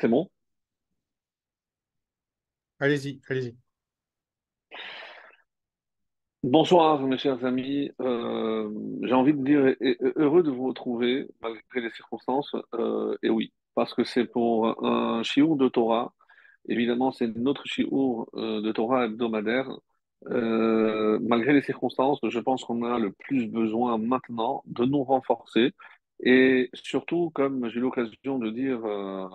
C'est bon? Allez-y, allez-y. Bonsoir, mes chers amis. Euh, j'ai envie de dire et- et- heureux de vous retrouver malgré les circonstances. Euh, et oui, parce que c'est pour un shiur de Torah. Évidemment, c'est notre shiur euh, de Torah hebdomadaire. Malgré les circonstances, je pense qu'on a le plus besoin maintenant de nous renforcer. Et surtout, comme j'ai eu l'occasion de dire euh,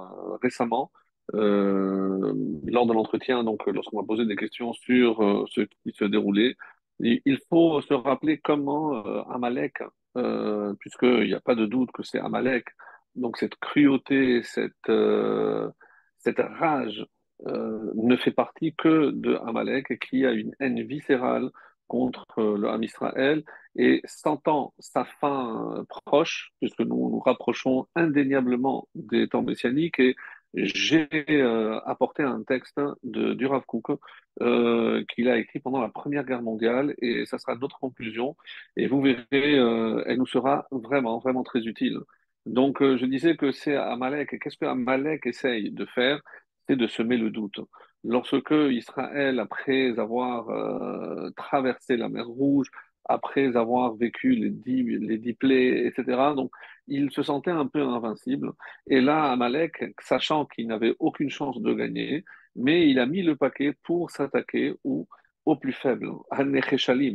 récemment, euh, lors de l'entretien, donc lorsqu'on m'a posé des questions sur euh, ce qui se déroulait, il faut se rappeler comment Amalek, puisqu'il n'y a pas de doute que c'est Amalek, donc cette cruauté, cette, cette rage ne fait partie que de Amalek qui a une haine viscérale contre euh, le Ham Israël et sentant sa fin euh, proche, puisque nous nous rapprochons indéniablement des temps messianiques, et j'ai euh, apporté un texte de, du Rav qu'il a écrit pendant la Première Guerre mondiale, et ça sera notre conclusion, et vous verrez, elle nous sera vraiment, vraiment très utile. Donc, je disais que c'est Amalek, et qu'est-ce que Amalek essaye de faire? C'est de semer le doute. Lorsque Israël, après avoir euh, traversé la mer Rouge, après avoir vécu les dix, les dix plaies, etc., donc il se sentait un peu invincible. Et là, Amalek, sachant qu'il n'avait aucune chance de gagner, mais il a mis le paquet pour s'attaquer aux plus faibles,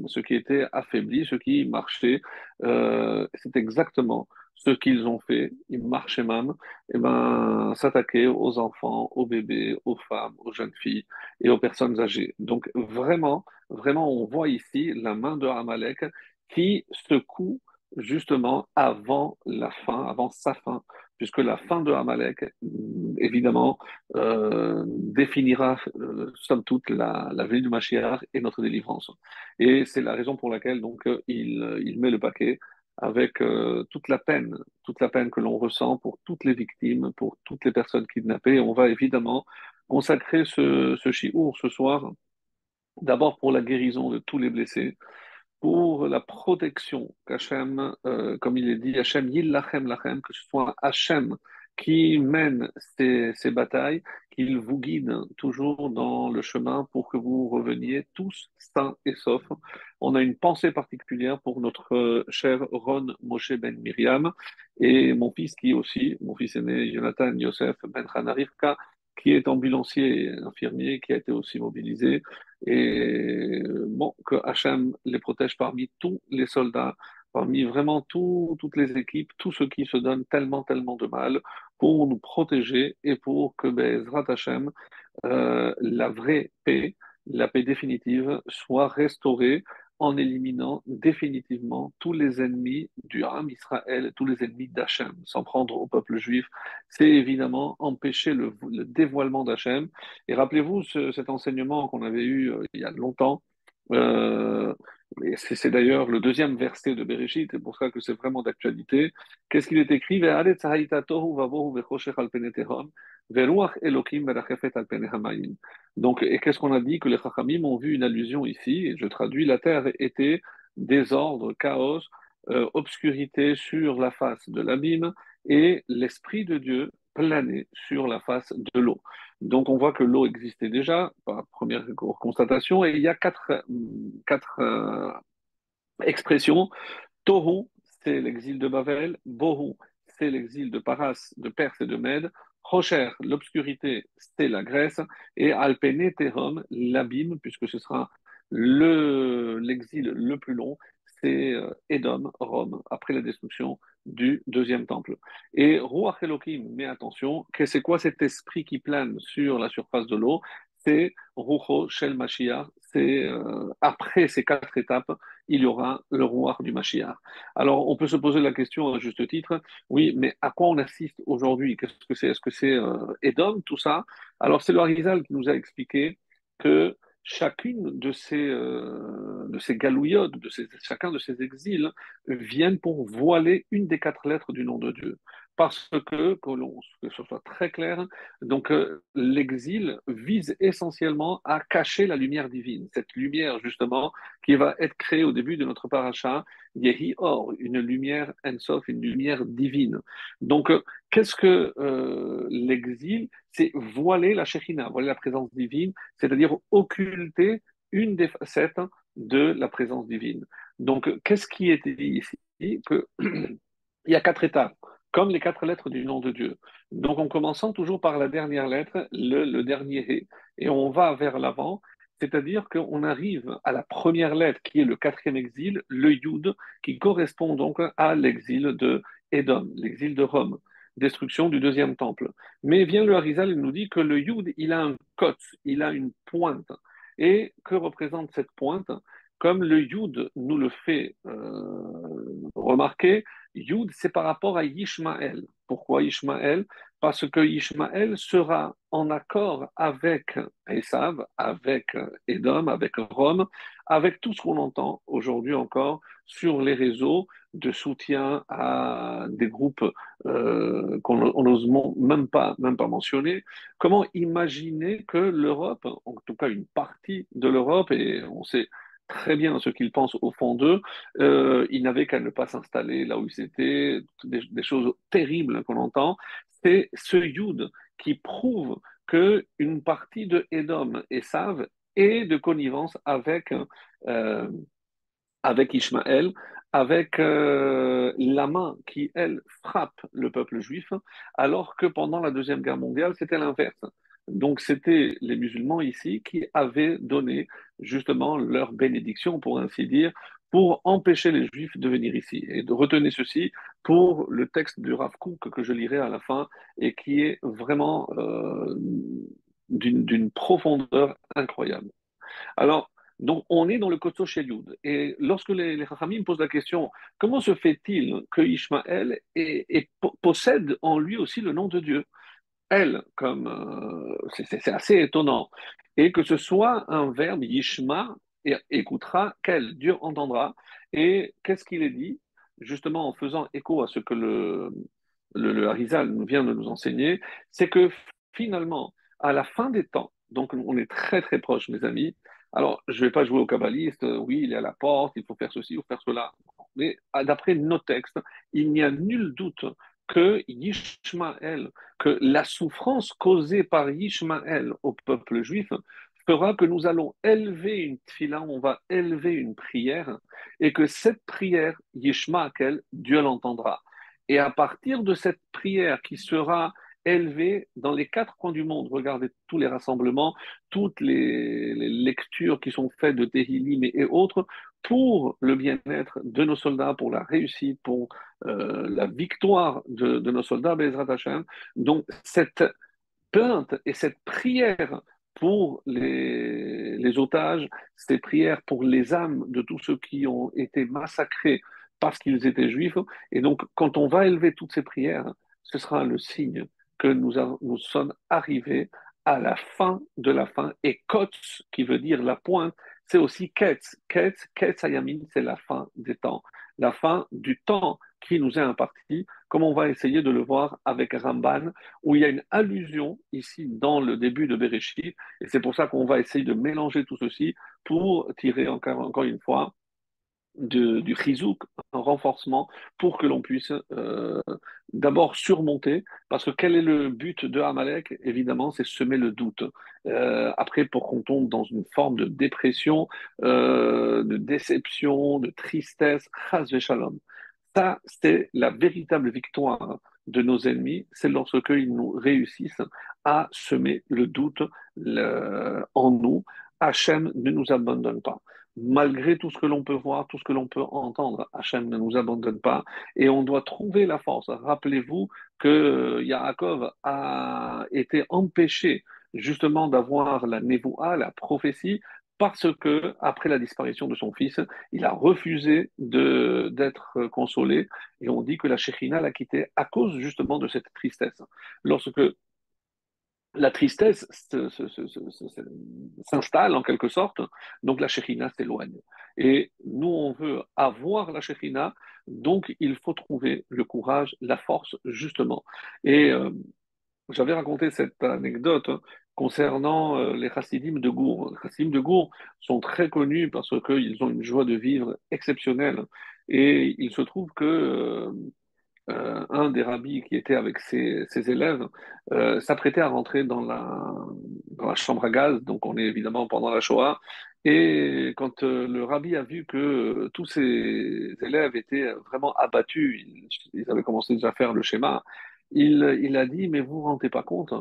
ceux qui étaient affaiblis, ceux qui marchaient. Euh, c'est exactement ce qu'ils ont fait. Ils marchaient même, et ben, s'attaquer aux enfants, aux bébés, aux femmes, aux jeunes filles et aux personnes âgées. Donc vraiment, vraiment, on voit ici la main de Amalek qui secoue justement avant la fin, avant sa fin, puisque la fin de Amalek, évidemment, euh, définira, euh, somme toute, la, la venue du Mashiach et notre délivrance. Et c'est la raison pour laquelle donc il, met le paquet avec euh, toute la peine, toute la peine que l'on ressent pour toutes les victimes, pour toutes les personnes kidnappées. On va évidemment consacrer ce, ce shiur ce soir, d'abord pour la guérison de tous les blessés, pour la protection qu'Hachem, euh, comme il est dit, Hachem yillachem lachem, que ce soit Hachem qui mène ces, ces batailles, qu'il vous guide toujours dans le chemin pour que vous reveniez tous sains et saufs. On a une pensée particulière pour notre euh, cher Ron Moshe Ben Miriam et mon fils qui aussi, mon fils aîné Jonathan Yosef Ben Hanarivka, qui est ambulancier et infirmier, qui a été aussi mobilisé. Et bon, que Hachem les protège parmi tous les soldats, parmi vraiment tout- toutes les équipes, tous ceux qui se donnent tellement, tellement de mal pour nous protéger et pour que Bezrat Hachem, euh, la vraie paix, la paix définitive, soit restaurée en éliminant définitivement tous les ennemis du Ham Israël, tous les ennemis d'Hachem, sans prendre au peuple juif. C'est évidemment empêcher le, le dévoilement d'Hachem. Et rappelez-vous ce- cet enseignement qu'on avait eu euh, il y a longtemps. Euh, c'est d'ailleurs le deuxième verset de Bereshit, c'est pour ça que c'est vraiment d'actualité. Qu'est-ce qu'il est écrit? Donc, et qu'est-ce qu'on a dit? Que les Chachamim ont vu une allusion ici, et je traduis, la terre était désordre, chaos, euh, obscurité sur la face de l'abîme, et l'Esprit de Dieu planait sur la face de l'eau. Donc, on voit que l'eau existait déjà, première constatation, et il y a quatre, euh, expressions. Tohu, c'est l'exil de Babel. Bohu, c'est l'exil de Paras, de Perse et de Mède. Rocher, l'obscurité, c'est la Grèce. Et Alpene Tehom, l'abîme, puisque ce sera le, l'exil le plus long, c'est euh, Édom, Rome, après la destruction du deuxième temple. Et Ruach Elohim, mais attention, c'est quoi cet esprit qui plane sur la surface de l'eau? C'est Rucho Shel Mashiach, c'est euh, après ces quatre étapes, il y aura le Ruach du Mashiach. Alors, on peut se poser la question à juste titre, oui, mais à quoi on assiste aujourd'hui? Qu'est-ce que c'est? Est-ce que c'est euh, Édom, tout ça? Alors, c'est le Harizal qui nous a expliqué que chacune de ces, euh, de ces galouillottes, de ces, chacun de ces exils, viennent pour voiler une des quatre lettres du nom de Dieu. Parce que, que, que ce soit très clair, donc euh, l'exil vise essentiellement à cacher la lumière divine, cette lumière justement qui va être créée au début de notre paracha, Yehi Or, une lumière Ensof, une lumière divine. Donc, euh, qu'est-ce que euh, l'exil? C'est voiler la Shekhinah, voiler la présence divine, c'est-à-dire occulter une des facettes de la présence divine. Donc, qu'est-ce qui est dit ici? Il y a quatre étapes comme les quatre lettres du nom de Dieu. Donc en commençant toujours par la dernière lettre, le, dernier He, et on va vers l'avant, c'est-à-dire qu'on arrive à la première lettre qui est le quatrième exil, le Yud, qui correspond donc à l'exil de Édom, l'exil de Rome, destruction du deuxième temple. Mais vient le Harizal, il nous dit que le Yud, il a un côte, il a une pointe. Et que représente cette pointe? Comme le Yud nous le fait euh, remarquer, Yud, c'est par rapport à Ishmaël. Pourquoi Ishmaël Parce que Ishmaël sera en accord avec Esav, avec Edom, avec Rome, avec tout ce qu'on entend aujourd'hui encore sur les réseaux de soutien à des groupes euh, qu'on n'ose même pas mentionner. Comment imaginer que l'Europe, en tout cas une partie de l'Europe, et on sait très bien ce qu'ils pensent au fond d'eux. Euh, ils n'avaient qu'à ne pas s'installer là où ils étaient, des, choses terribles qu'on entend. C'est ce Yud qui prouve que une partie de Edom et Sav est de connivence avec, euh, avec Ishmaël, avec euh, la main qui, elle, frappe le peuple juif, alors que pendant la Deuxième Guerre mondiale, c'était l'inverse. Donc, c'était les musulmans ici qui avaient donné justement leur bénédiction, pour ainsi dire, pour empêcher les juifs de venir ici. Et de retenir ceci pour le texte du Rav que je lirai à la fin et qui est vraiment euh, d'une profondeur incroyable. Alors, donc, on est dans le Koto Youd. Et lorsque les, les posent la question, comment se fait-il que Ishmaël possède en lui aussi le nom de Dieu? Elle, comme euh, c'est assez étonnant, et que ce soit un verbe yishma, écoutera, qu'elle, Dieu entendra. Et qu'est-ce qu'il est dit? Justement, en faisant écho à ce que le, le, le Harizal vient de nous enseigner, c'est que finalement, à la fin des temps, donc on est très très proche, mes amis. Alors, je ne vais pas jouer au kabbaliste, oui, il est à la porte, il faut faire ceci ou faire cela. Mais d'après nos textes, il n'y a nul doute que Yishmael, que la souffrance causée par Yishmael au peuple juif fera que nous allons élever une tfila, on va élever une prière, et que cette prière, Yishmael, Dieu l'entendra. Et à partir de cette prière qui sera élevé dans les quatre coins du monde. Regardez tous les rassemblements, toutes les, lectures qui sont faites de Tehillim et, autres pour le bien-être de nos soldats, pour la réussite, pour euh, la victoire de, nos soldats, Bezrat Hashem. Donc, cette plainte et cette prière pour les, les otages, ces prières pour les âmes de tous ceux qui ont été massacrés parce qu'ils étaient juifs. Et donc, quand on va élever toutes ces prières, ce sera le signe que nous, nous sommes arrivés à la fin de la fin. Et Kotz, qui veut dire la pointe, c'est aussi Ketz. Ketz, Ketz Ayamin, c'est la fin des temps, la fin du temps qui nous est imparti, comme on va essayer de le voir avec Ramban, où il y a une allusion ici dans le début de Bereshit, et c'est pour ça qu'on va essayer de mélanger tout ceci pour tirer encore, encore une fois du chizouk, un renforcement pour que l'on puisse euh, d'abord surmonter, parce que quel est le but de Amalek? Évidemment, c'est semer le doute. Euh, après, pour qu'on tombe dans une forme de dépression, euh, de déception, de tristesse, chas shalom. Ça, c'est la véritable victoire de nos ennemis, c'est lorsque ils nous réussissent à semer le doute en nous. Hachem ne nous abandonne pas malgré tout ce que l'on peut voir, tout ce que l'on peut entendre, Hachem ne nous abandonne pas et on doit trouver la force. Rappelez-vous que Yaakov a été empêché justement d'avoir la névoa, la prophétie, parce que après la disparition de son fils, il a refusé d'être consolé et on dit que la Shekhinah l'a quitté à cause justement de cette tristesse. Lorsque la tristesse s'installe en quelque sorte, donc la Shekhinah s'éloigne. Et nous, on veut avoir la Shekhinah, donc il faut trouver le courage, la force, justement. Et euh, j'avais raconté cette anecdote concernant euh, les chassidim de Gour. Les chassidim de Gour sont très connus parce qu'ils ont une joie de vivre exceptionnelle. Et il se trouve que euh, euh, un des rabbis qui était avec ses, élèves euh, s'apprêtait à rentrer dans la, chambre à gaz, donc on est évidemment pendant la Shoah, et quand euh, le rabbi a vu que tous ses élèves étaient vraiment abattus, ils, avaient commencé déjà à faire le schéma, il, a dit, mais vous ne vous rendez pas compte,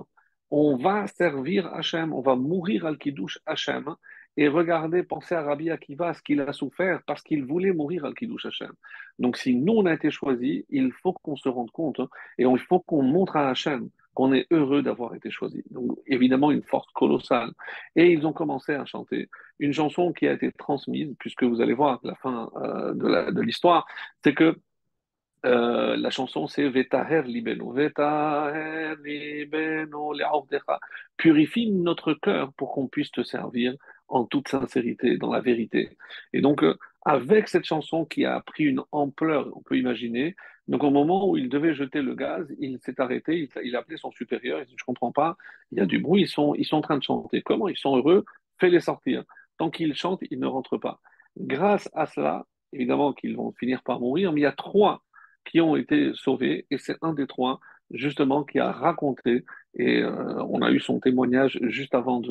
on va servir Hachem, on va mourir al Kiddush Hachem, et regardez, pensez à Rabbi Akiva, ce qu'il a souffert parce qu'il voulait mourir al Kiddush Hashem. Donc si nous, on a été choisis, il faut qu'on se rende compte hein, et il faut qu'on montre à Hachem qu'on est heureux d'avoir été choisi. Donc évidemment, une force colossale. Et ils ont commencé à chanter une chanson qui a été transmise, puisque vous allez voir la fin euh, de l'histoire, c'est que euh, la chanson, c'est Vetaher libeno. Vetaher libeno Purifie notre cœur pour qu'on puisse te servir en toute sincérité, dans la vérité. Et donc, euh, avec cette chanson qui a pris une ampleur, on peut imaginer, donc au moment où il devait jeter le gaz, il s'est arrêté, il, a appelé son supérieur, il dit, je comprends pas, il y a du bruit, ils sont, ils sont en train de chanter. Comment Ils sont heureux, fais-les sortir. Tant qu'ils chantent, ils ne rentrent pas. Grâce à cela, évidemment qu'ils vont finir par mourir, mais il y a trois qui ont été sauvés, et c'est un des trois, justement, qui a raconté, et euh, on a eu son témoignage juste avant,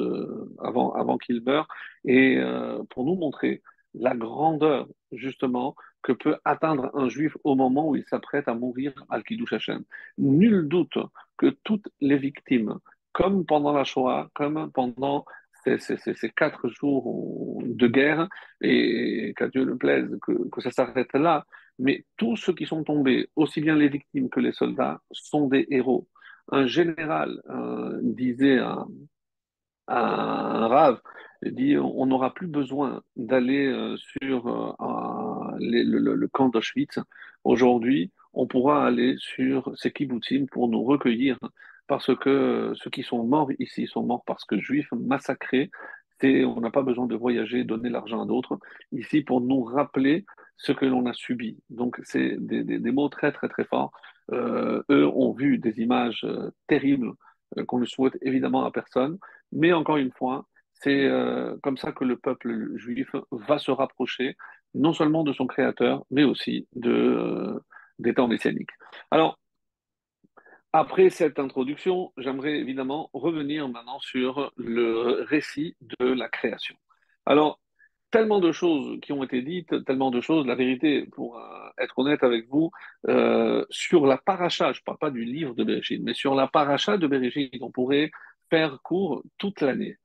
avant, avant qu'il meure, et euh, pour nous montrer la grandeur, justement, que peut atteindre un juif au moment où il s'apprête à mourir al-Kiddush Hashem. Nul doute que toutes les victimes, comme pendant la Shoah, comme pendant ces, ces, ces quatre jours de guerre, et qu'à Dieu le plaise que, que ça s'arrête là, mais tous ceux qui sont tombés, aussi bien les victimes que les soldats, sont des héros. Un général euh, disait à, un rave, dit on n'aura plus besoin d'aller euh, sur euh, le, camp d'Auschwitz. Aujourd'hui, on pourra aller sur ces kibbutzim pour nous recueillir parce que ceux qui sont morts ici sont morts parce que juifs massacrés. On n'a pas besoin de voyager, donner l'argent à d'autres. Ici, pour nous rappeler ce que l'on a subi. Donc, c'est des, des, mots très, très, très forts. Euh, eux ont vu des images euh, terribles euh, qu'on ne souhaite évidemment à personne. Mais encore une fois, c'est comme ça que le peuple juif va se rapprocher non seulement de son créateur, mais aussi de, des temps messianiques. Alors, après cette introduction, j'aimerais évidemment revenir maintenant sur le récit de la création. Alors, tellement de choses qui ont été dites, tellement de choses. La vérité, pour euh, être honnête avec vous, euh, sur la paracha, je ne parle pas du livre de Bereshit, mais sur la paracha de Bereshit, on pourrait faire court toute l'année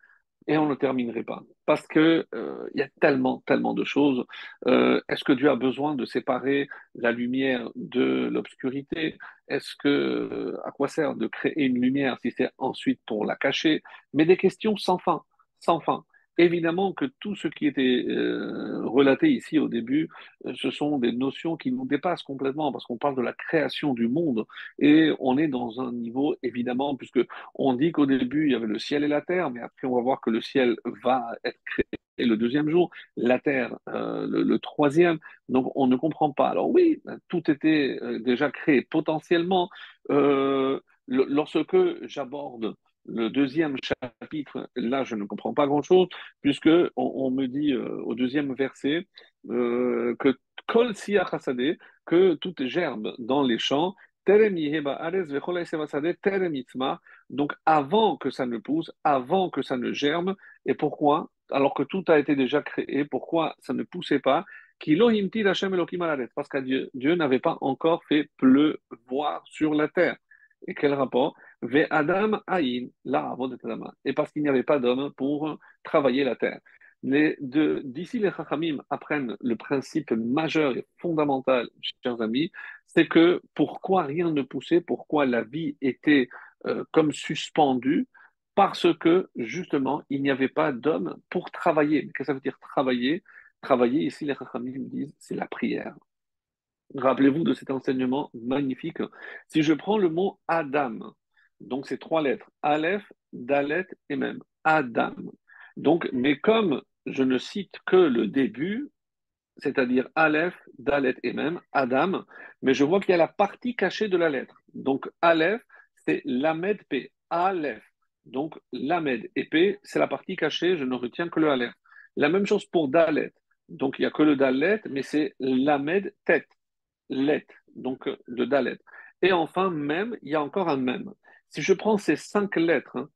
et on ne terminerait pas. Parce qu'il euh, y a tellement, tellement de choses. Est-ce que Dieu a besoin de séparer la lumière de l'obscurité? Est-ce que, à quoi sert de créer une lumière si c'est ensuite pour la cacher? Mais des questions sans fin, sans fin. Évidemment que tout ce qui était euh, relaté ici au début, euh, ce sont des notions qui nous dépassent complètement parce qu'on parle de la création du monde et on est dans un niveau évidemment puisque on dit qu'au début il y avait le ciel et la terre, mais après on va voir que le ciel va être créé le deuxième jour, la terre euh, le, troisième. Donc on ne comprend pas. Alors oui, tout était déjà créé potentiellement. lorsque j'aborde le deuxième chapitre, là, je ne comprends pas grand-chose, puisque on, me dit euh, au deuxième verset euh, que kol que toute gerbe dans les champs, donc avant que ça ne pousse, avant que ça ne germe, et pourquoi Alors que tout a été déjà créé, pourquoi ça ne poussait pas Parce que Dieu, Dieu n'avait pas encore fait pleuvoir sur la terre. Et quel rapport? Ve Adam Aïn, là, avant Et parce qu'il n'y avait pas d'homme pour travailler la terre. D'ici, les Chachamim apprennent le principe majeur et fondamental, chers amis, c'est que pourquoi rien ne poussait, pourquoi la vie était euh, comme suspendue, parce que justement, il n'y avait pas d'homme pour travailler. Qu'est-ce que ça veut dire travailler? Travailler, ici, les Chachamim disent, c'est la prière. Rappelez-vous de cet enseignement magnifique. Si je prends le mot Adam, Donc, c'est trois lettres. Aleph, Dalet et même. Adam. Donc, mais comme je ne cite que le début, c'est-à-dire Aleph, Dalet et même, Adam, mais je vois qu'il y a la partie cachée de la lettre. Donc, Aleph, c'est Lamed P. Aleph. Donc, Lamed et P, c'est la partie cachée, je ne retiens que le Aleph. La même chose pour Dalet. Donc, il n'y a que le Dalet, mais c'est Lamed tête, let, donc le Dalet. Et enfin, même, il y a encore un même. Si je prends ces cinq lettres hein,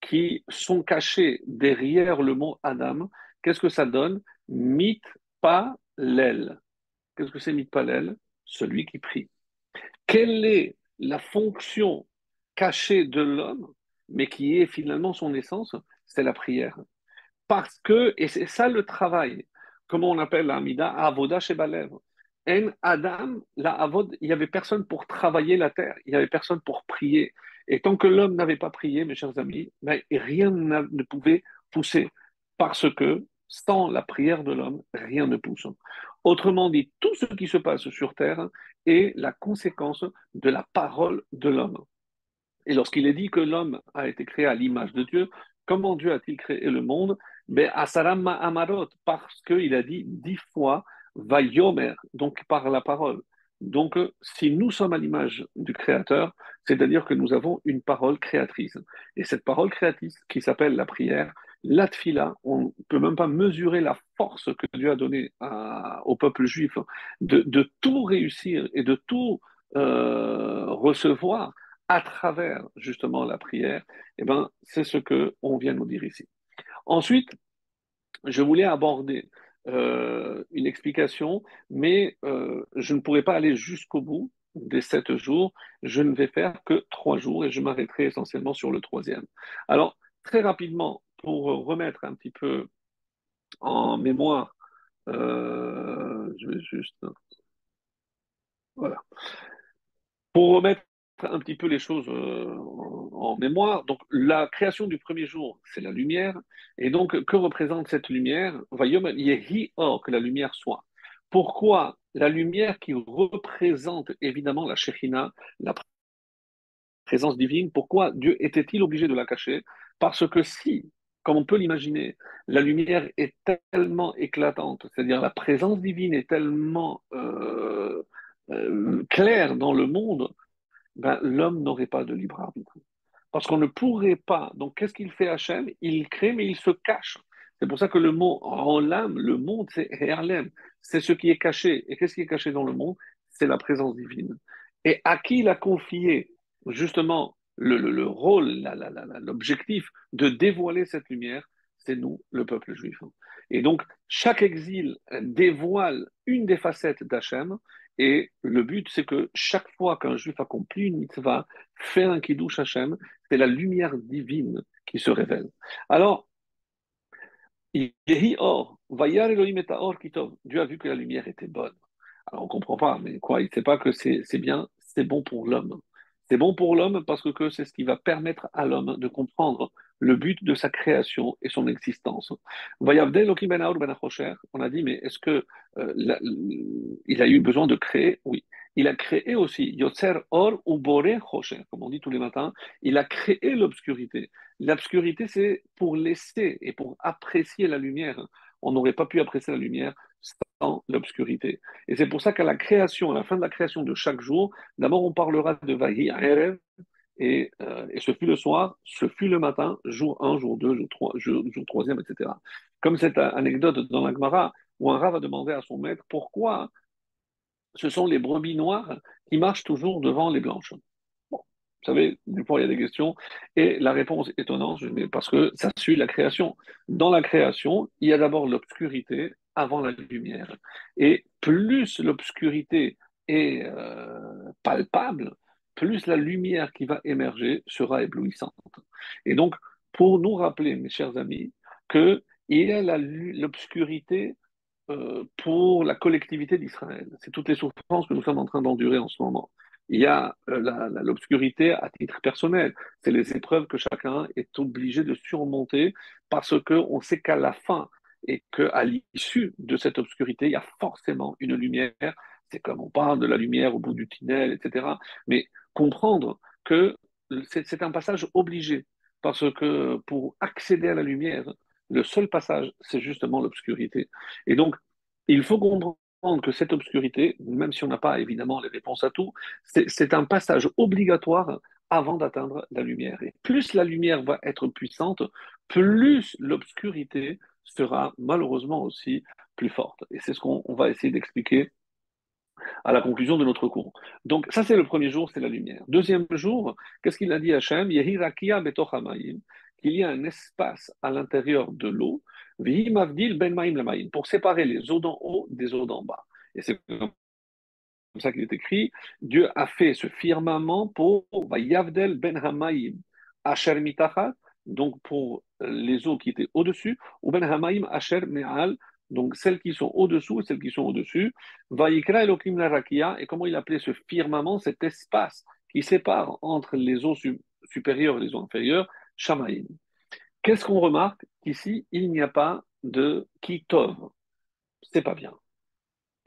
qui sont cachées derrière le mot Adam, qu'est-ce que ça donne? Mit pas l'aile. Qu'est-ce que c'est mitpalel Celui qui prie. Quelle est la fonction cachée de l'homme, mais qui est finalement son essence? C'est la prière. Parce que, et c'est ça le travail, comment on appelle l'amida avoda chez Balev. En Adam, la avod, il n'y avait personne pour travailler la terre, il n'y avait personne pour prier. Et tant que l'homme n'avait pas prié, mes chers amis, ben, rien ne pouvait pousser. Parce que sans la prière de l'homme, rien ne pousse. Autrement dit, tout ce qui se passe sur terre est la conséquence de la parole de l'homme. Et lorsqu'il est dit que l'homme a été créé à l'image de Dieu, comment Dieu a-t-il créé le monde? Ben, parce qu'il a dit dix fois Vayomer, donc par la parole. Donc, si nous sommes à l'image du Créateur, c'est-à-dire que nous avons une parole créatrice. Et cette parole créatrice, qui s'appelle la prière, la tfila, on ne peut même pas mesurer la force que Dieu a donnée au peuple juif de, tout réussir et de tout euh, recevoir à travers justement la prière. Eh ben, c'est ce que on vient nous dire ici. Ensuite, je voulais aborder euh, une explication, mais euh, je ne pourrais pas aller jusqu'au bout des sept jours. Je ne vais faire que trois jours et je m'arrêterai essentiellement sur le troisième. Alors, très rapidement, pour remettre un petit peu en mémoire, euh, je vais juste. Voilà. Pour remettre un petit peu les choses euh, en, mémoire, donc la création du premier jour, c'est la lumière. Et donc, que représente cette lumière? Or, que la lumière soit. Pourquoi la lumière qui représente évidemment la Shekhinah, la présence divine, pourquoi Dieu était-il obligé de la cacher? Parce que si comme on peut l'imaginer, la lumière est tellement éclatante, c'est-à-dire la présence divine est tellement euh, euh, claire dans le monde, ben, l'homme n'aurait pas de libre arbitre. Parce qu'on ne pourrait pas. Donc, qu'est-ce qu'il fait Hachem? Il crée, mais il se cache. C'est pour ça que le mot en l'âme, le monde, c'est Herlem. C'est ce qui est caché. Et qu'est-ce qui est caché dans le monde? C'est la présence divine. Et à qui il a confié justement le, rôle, l'objectif de dévoiler cette lumière, c'est nous, le peuple juif. Et donc, chaque exil dévoile une des facettes d'Hachem, et le but, c'est que chaque fois qu'un juif accomplit une mitzvah, fait un kiddush Hachem, c'est la lumière divine qui se révèle. Alors, or, Dieu a vu que la lumière était bonne. Alors, on ne comprend pas, mais quoi, il ne sait pas que c'est bien, c'est bon pour l'homme. C'est bon pour l'homme parce que c'est ce qui va permettre à l'homme de comprendre le but de sa création et son existence. Ben on a dit, mais est-ce que euh, il a eu besoin de créer? Oui. Il a créé aussi Yotzer Or ou Bore comme on dit tous les matins. Il a créé l'obscurité. L'obscurité, c'est pour laisser et pour apprécier la lumière. On n'aurait pas pu apprécier la lumière sans l'obscurité. Et c'est pour ça qu'à la création, à la fin de la création de chaque jour, d'abord on parlera de Vahi Erev, et, euh, et, ce fut le soir, ce fut le matin, jour 1, jour 2, jour 3, jour, jour 3 etc. Comme cette anecdote dans la Gemara, où un rat va demander à son maître pourquoi ce sont les brebis noires qui marchent toujours devant les blanches? Vous savez, du coup, il y a des questions. Et la réponse étonnante, parce que ça suit la création. Dans la création, il y a d'abord l'obscurité avant la lumière. Et plus l'obscurité est euh, palpable, plus la lumière qui va émerger sera éblouissante. Et donc, pour nous rappeler, mes chers amis, qu'il y a l'obscurité euh, pour la collectivité d'Israël. C'est toutes les souffrances que nous sommes en train d'endurer en ce moment. Il y a euh, l'obscurité à titre personnel. C'est les épreuves que chacun est obligé de surmonter parce qu'on sait qu'à la fin et qu'à l'issue de cette obscurité, il y a forcément une lumière. C'est comme on parle de la lumière au bout du tunnel, etc. Mais comprendre que c'est un passage obligé, parce que pour accéder à la lumière, le seul passage, c'est justement l'obscurité. Et donc, il faut comprendre que cette obscurité, même si on n'a pas évidemment les réponses à tout, c'est un passage obligatoire avant d'atteindre la lumière. Et plus la lumière va être puissante, plus l'obscurité sera malheureusement aussi plus forte. Et c'est ce qu'on va essayer d'expliquer à la conclusion de notre cours. Donc ça c'est le premier jour, c'est la lumière. Deuxième jour, qu'est-ce qu'il a dit Hachem? Qu'il y a un espace à l'intérieur de l'eau, ben pour séparer les eaux d'en haut des eaux d'en bas. Et c'est comme ça qu'il est écrit, Dieu a fait ce firmament pour Yavdel ben Hamaim, Asher donc pour les eaux qui étaient au-dessus, ou ben Hamaim, Asher me'al, donc celles qui sont au-dessous et celles qui sont au-dessus. Vaikra Elohim la et comment il appelait ce firmament, cet espace qui sépare entre les eaux supérieures et les eaux inférieures, Shamaïm. Qu'est-ce qu'on remarque? Ici, il n'y a pas de kitov. C'est pas bien.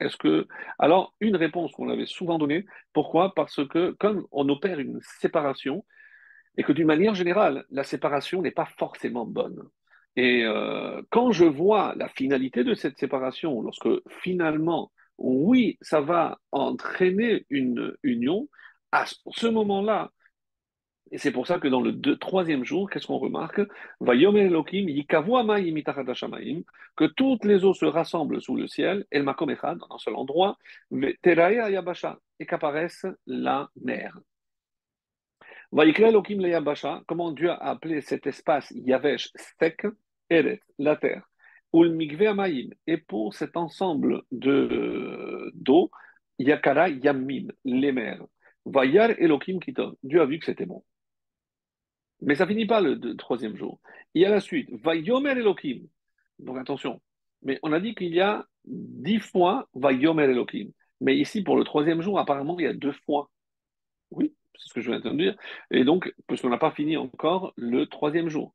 Est-ce que. Alors, une réponse qu'on avait souvent donnée. Pourquoi? Parce que, comme on opère une séparation, et que d'une manière générale, la séparation n'est pas forcément bonne. Et euh, quand je vois la finalité de cette séparation, lorsque finalement, oui, ça va entraîner une union, à ce moment-là, et c'est pour ça que dans le troisième jour, qu'est-ce qu'on remarque? Que toutes les eaux se rassemblent sous le ciel, El Makom dans un seul endroit, et qu'apparaisse la mer. Comment Dieu a appelé cet espace Yavesh sec, Eret, la terre, et pour cet ensemble d'eau, Yakara Yamim, les mers. Vayar Elohim Kitov. Dieu a vu que c'était bon. Mais ça finit pas le, troisième jour. Il y a la suite. Vayomer Elohim. Donc attention. Mais on a dit qu'il y a dix fois Vayomer Elohim. Mais ici, pour le troisième jour, apparemment, il y a deux fois. Oui, c'est ce que je viens de dire. Et donc, parce qu'on n'a pas fini encore le troisième jour.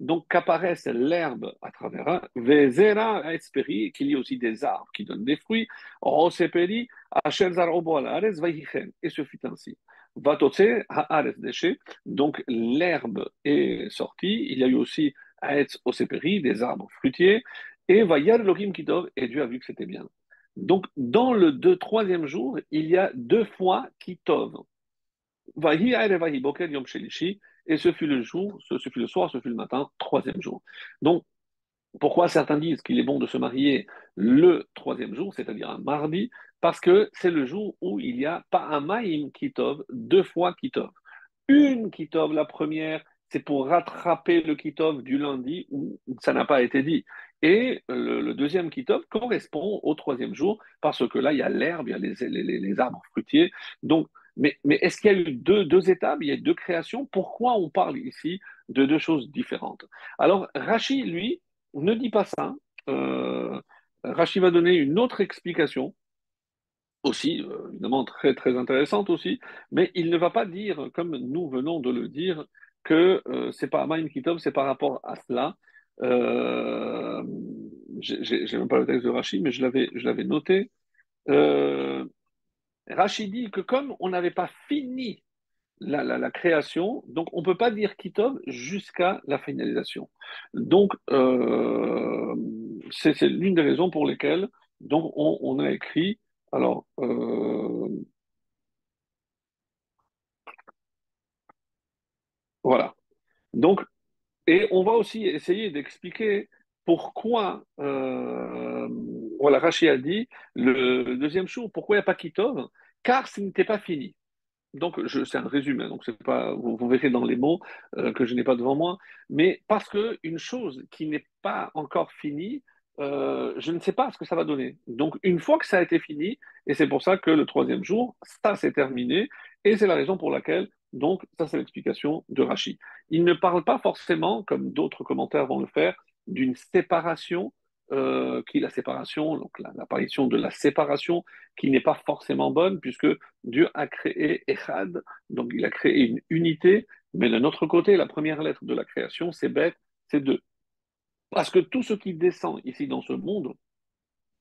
Donc qu'apparaisse l'herbe à travers un, qu'il y ait aussi des arbres qui donnent des fruits, et ce fut ainsi. Donc l'herbe est sortie, il y a eu aussi des arbres fruitiers, et Vayar Elohim Kitov, et Dieu a vu que c'était bien. Donc dans le deux, troisième jour, il y a deux fois Kitov. Et ce fut le jour, ce, fut le soir, ce fut le matin, troisième jour. Donc, pourquoi certains disent qu'il est bon de se marier le troisième jour, c'est-à-dire un mardi? Parce que c'est le jour où il n'y a pas un maïm kitov, deux fois kitov. Une kitov, la première, c'est pour rattraper le kitov du lundi où ça n'a pas été dit. Et le, deuxième kitov correspond au troisième jour parce que là, il y a l'herbe, il y a les, les arbres fruitiers. Donc, mais, est-ce qu'il y a eu deux, étapes, il y a eu deux créations Pourquoi on parle ici de deux choses différentes? Alors, Rachi, lui, ne dit pas ça. Euh, Rachi va donner une autre explication, aussi, euh, évidemment très, très intéressante aussi, mais il ne va pas dire, comme nous venons de le dire, que euh, c'est pas Maïm Kitov, c'est par rapport à cela. Euh, J'ai même pas le texte de Rachi, mais je l'avais noté. Euh, Rachid dit que comme on n'avait pas fini la, création, donc on ne peut pas dire Kitov jusqu'à la finalisation. Donc, euh, c'est l'une des raisons pour lesquelles on, a écrit. Alors, euh, voilà. Donc, et on va aussi essayer d'expliquer pourquoi, euh, voilà, Rachid a dit, le, deuxième jour, pourquoi il n'y a pas Kitov? Car ce n'était pas fini. Donc, c'est un résumé, donc pas, vous, verrez dans les mots euh, que je n'ai pas devant moi, mais parce qu'une chose qui n'est pas encore finie, euh, je ne sais pas ce que ça va donner. Donc, une fois que ça a été fini, et c'est pour ça que le troisième jour, ça s'est terminé, et c'est la raison pour laquelle, donc, ça c'est l'explication de Rachid. Il ne parle pas forcément, comme d'autres commentaires vont le faire, d'une séparation, euh, qui la séparation, donc l'apparition de la séparation, qui n'est pas forcément bonne, puisque Dieu a créé Echad, donc il a créé une unité, mais d'un autre côté, la première lettre de la création, c'est bête, c'est deux. Parce que tout ce qui descend ici dans ce monde,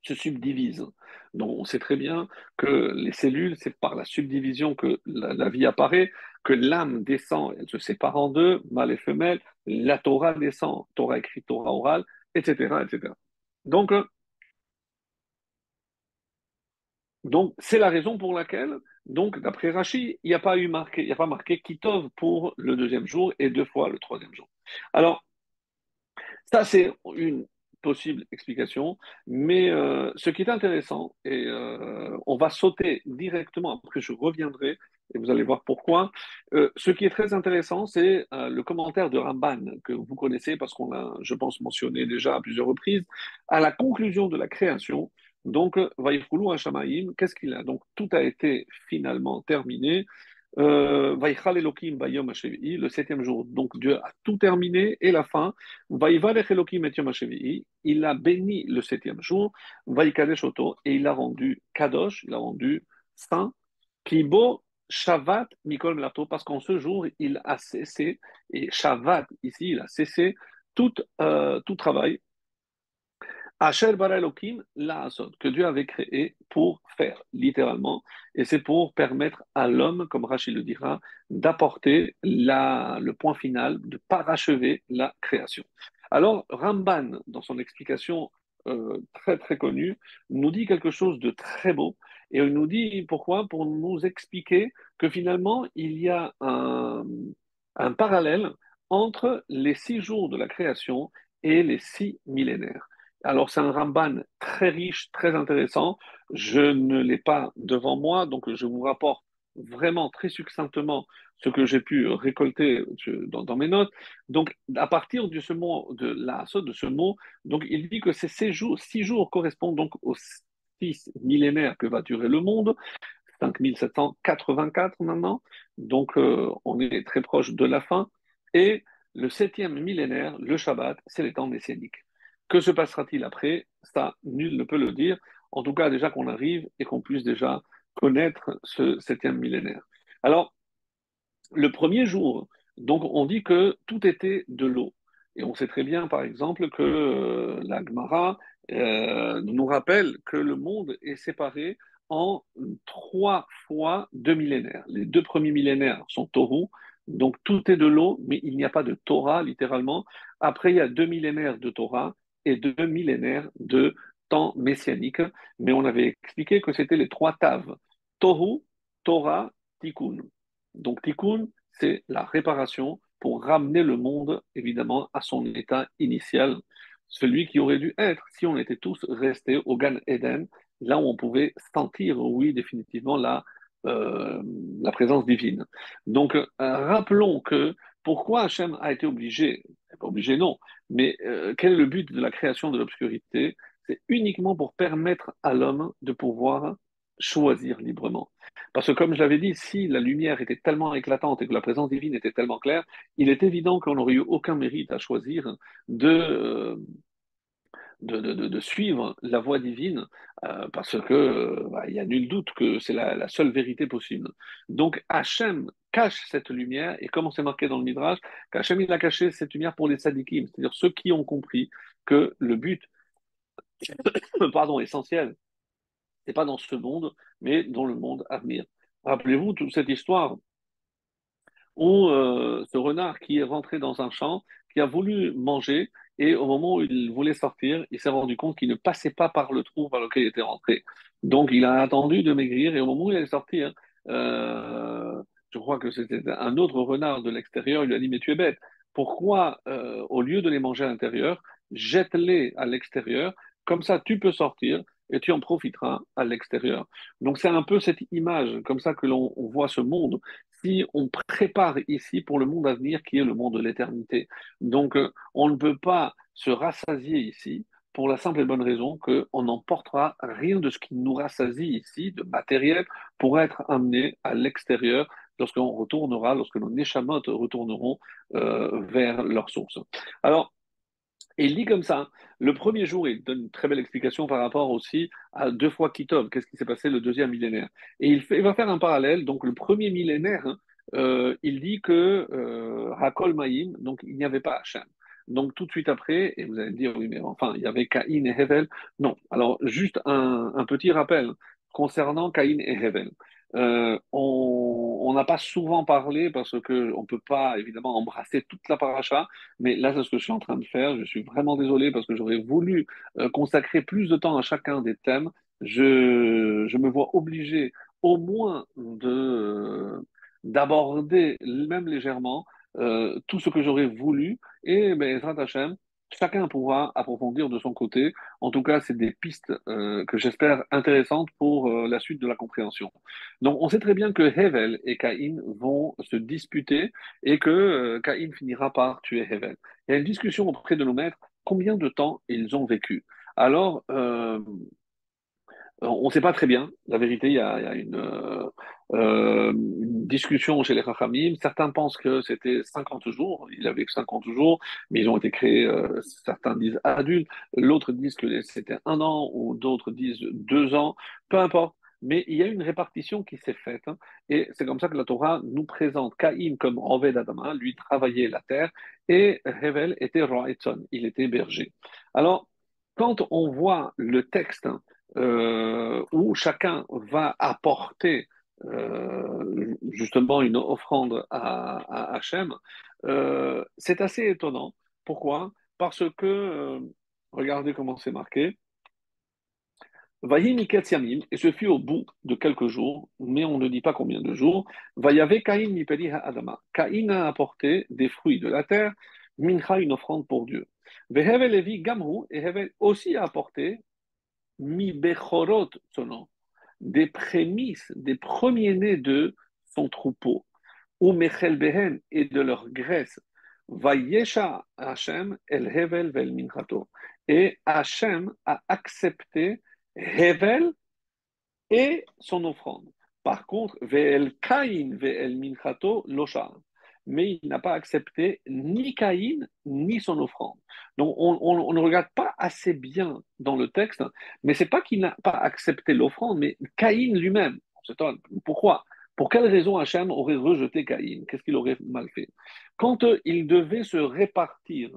se subdivisent. Donc, on sait très bien que les cellules, c'est par la subdivision que la, la vie apparaît, que l'âme descend, elle se sépare en deux, mâle et femelle, la Torah descend, Torah écrite, Torah orale, etc., etc. Donc, donc c'est la raison pour laquelle, donc, d'après Rachi, il n'y a pas eu marqué, il n'y a pas marqué Kitov pour le deuxième jour et deux fois le troisième jour. Alors, ça, c'est une possible explication, mais euh, ce qui est intéressant, et euh, on va sauter directement, après je reviendrai, et vous allez voir pourquoi, euh, ce qui est très intéressant, c'est euh, le commentaire de Ramban, que vous connaissez parce qu'on l'a, je pense, mentionné déjà à plusieurs reprises, à la conclusion de la création, donc, Vaïfroulou Hashamaïm, qu'est-ce qu'il a? Donc, tout a été finalement terminé. Euh, le septième jour. Donc Dieu a tout terminé et la fin. Il a béni le septième jour. Et il a rendu Kadosh, il a rendu saint. Kibo Shavat Mikol Melato, parce qu'en ce jour, il a cessé, et Shavat, ici, il a cessé tout, euh, tout travail Asher bara Elohim la que Dieu avait créé pour faire, littéralement, et c'est pour permettre à l'homme, comme Rachid le dira, d'apporter le point final, de parachever la création. Alors, Ramban, dans son explication euh, très très connue, nous dit quelque chose de très beau, et il nous dit pourquoi? Pour nous expliquer que finalement, il y a un, un parallèle entre les six jours de la création et les six millénaires. Alors, c'est un Ramban très riche, très intéressant. Je ne l'ai pas devant moi, donc je vous rapporte vraiment très succinctement ce que j'ai pu récolter dans, mes notes. Donc, à partir de ce mot, de la de ce mot, donc il dit que ces six jours, correspondent donc aux six millénaires que va durer le monde, 5784 maintenant. Donc, euh, on est très proche de la fin. Et le septième millénaire, le Shabbat, c'est les temps messianiques. Que se passera-t-il après? Ça, nul ne peut le dire. En tout cas, déjà qu'on arrive et qu'on puisse déjà connaître ce septième millénaire. Alors, le premier jour, on dit que tout était de l'eau. Et on sait très bien, par exemple, que euh, la Gemara euh, nous rappelle que le monde est séparé en trois fois deux millénaires. Les deux premiers millénaires sont Torou, donc tout est de l'eau, mais il n'y a pas de Torah, littéralement. Après, il y a deux millénaires de Torah, et deux millénaires de temps messianique, mais on avait expliqué que c'était les trois taves. Tohu, Torah, Tikkun. Donc Tikkun, c'est la réparation pour ramener le monde, évidemment, à son état initial, celui qui aurait dû être si on était tous restés au Gan Eden, là où on pouvait sentir, oui, définitivement, la, euh, la présence divine. Donc, euh, rappelons que pourquoi Hachem a été obligé, pas obligé non, mais euh, quel est le but de la création de l'obscurité? C'est uniquement pour permettre à l'homme de pouvoir choisir librement. Parce que comme je l'avais dit, si la lumière était tellement éclatante et que la présence divine était tellement claire, il est évident qu'on n'aurait eu aucun mérite à choisir de, euh, de, suivre la voie divine, euh, parce que bah, il y a nul doute que c'est la, seule vérité possible. Donc Hachem cache cette lumière, et comme on s'est marqué dans le Midrash, qu'Hachem il a caché cette lumière pour les sadikim, c'est-à-dire ceux qui ont compris que le but, pardon, essentiel, pas dans ce monde, mais dans le monde à venir. Rappelez-vous toute cette histoire où euh, ce renard qui est rentré dans un champ, qui a voulu manger, et au moment où il voulait sortir, il s'est rendu compte qu'il ne passait pas par le trou par lequel il était rentré. Donc il a attendu de maigrir et au moment où il allait sortir, euh, je crois que c'était un autre renard de l'extérieur, il lui a dit mais tu es bête, pourquoi euh, au lieu de les manger à l'intérieur, jette-les à l'extérieur, comme ça tu peux sortir et tu en profiteras à l'extérieur. Donc c'est un peu cette image comme ça que l'on voit ce monde si on prépare ici pour le monde à venir qui est le monde de l'éternité. Donc euh, on ne peut pas se rassasier ici pour la simple et bonne raison qu'on n'emportera rien de ce qui nous rassasie ici, de matériel, pour être amené à l'extérieur lorsqu'on retournera, lorsque nos néchamotes retourneront euh, vers leur source. Alors, il dit comme ça, le premier jour, il donne une très belle explication par rapport aussi à deux fois Kitov, qu'est-ce qui s'est passé le deuxième millénaire? Et il, va faire un parallèle, donc le premier millénaire, hein, euh, il dit que euh, Hakol Maïm, donc il n'y avait pas Hachem. Donc tout de suite après, et vous allez me dire, oui, mais enfin, il y avait Caïn et Hevel. Non. Alors, juste un, un petit rappel concernant Caïn et Hevel. Euh, on n'a pas souvent parlé parce que on peut pas évidemment embrasser toute la paracha, mais là c'est ce que je suis en train de faire. Je suis vraiment désolé parce que j'aurais voulu euh, consacrer plus de temps à chacun des thèmes. Je, me vois obligé au moins de d'aborder même légèrement euh, tout ce que j'aurais voulu et ben, Hashem, chacun pourra approfondir de son côté. En tout cas, c'est des pistes euh, que j'espère intéressantes pour euh, la suite de la compréhension. Donc, on sait très bien que Hevel et Caïn vont se disputer et que euh, Caïn finira par tuer Hevel. Il y a une discussion auprès de nos maîtres, combien de temps ils ont vécu? Alors, euh, on ne sait pas très bien. La vérité, il y a, euh, euh, une discussion chez les Chachamim. Certains pensent que c'était 50 jours. Il avait que 50 jours, mais ils ont été créés, euh, certains disent adultes, l'autre disent que c'était un an, ou d'autres disent deux ans. Peu importe. Mais il y a une répartition qui s'est faite. hein, et c'est comme ça que la Torah nous présente Caïn comme Oved Adama, lui travaillait la terre, et Hevel était roi Etzon, il était berger. Alors, quand on voit le texte, hein, euh, où chacun va apporter euh, justement une offrande à, à Hachem, euh, c'est assez étonnant. Pourquoi? Parce que, regardez comment c'est marqué. Vayi miketz yamim, et ce fut au bout de quelques jours, mais on ne dit pas combien de jours. Vayave mipeli ha'adama. Caïn a apporté des fruits de la terre, mincha, une offrande pour Dieu. Vehevel levi gamru, et Hevel aussi a apporté mi bechorot des prémices, des premiers-nés de son troupeau, ou mechel behen, et de leur graisse. Vayesha Hashem el hevel vel minchato. Et Hashem a accepté Hevel et son offrande. Par contre, Ve'el Caïn, Ve'el Minchato, Locha. Mais il n'a pas accepté ni Caïn, ni son offrande. Donc, on, ne regarde pas assez bien dans le texte, mais c'est pas qu'il n'a pas accepté l'offrande, mais Caïn lui-même. Pourquoi? Pour quelle raison Hachem aurait rejeté Caïn? Qu'est-ce qu'il aurait mal fait? Quand euh, il devait se répartir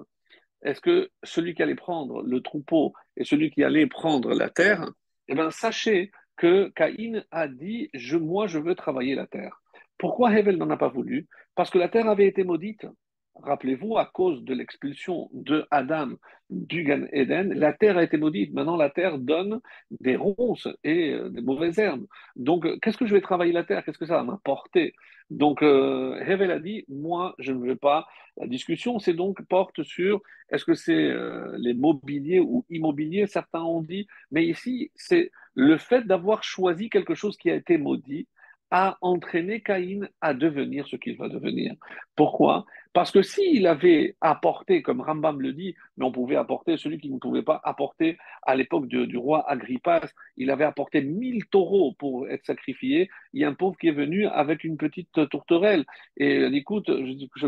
est-ce que celui qui allait prendre le troupeau et celui qui allait prendre la terre, eh bien, sachez que Caïn a dit, moi, je veux travailler la terre. Pourquoi Hevel n'en a pas voulu? Parce que la terre avait été maudite. Rappelez-vous, à cause de l'expulsion de Adam du Eden, la terre a été maudite. Maintenant, la terre donne des ronces et euh, des mauvaises herbes. Donc, euh, qu'est-ce que je vais travailler la terre? Qu'est-ce que ça va m'apporter? Donc, euh, Hevel a dit, moi, je ne veux pas. La discussion, c'est donc porte sur est-ce que c'est les mobiliers ou immobiliers? Certains ont dit, mais ici, c'est le fait d'avoir choisi quelque chose qui a été maudit a entraîné Caïn à devenir ce qu'il va devenir. Pourquoi? Parce que s'il avait apporté, comme Rambam le dit, mais on pouvait apporter celui qui ne pouvait pas apporter à l'époque du roi Agrippas, il avait apporté 1000 taureaux pour être sacrifiés. Il y a un pauvre qui est venu avec une petite tourterelle. Et écoute, je-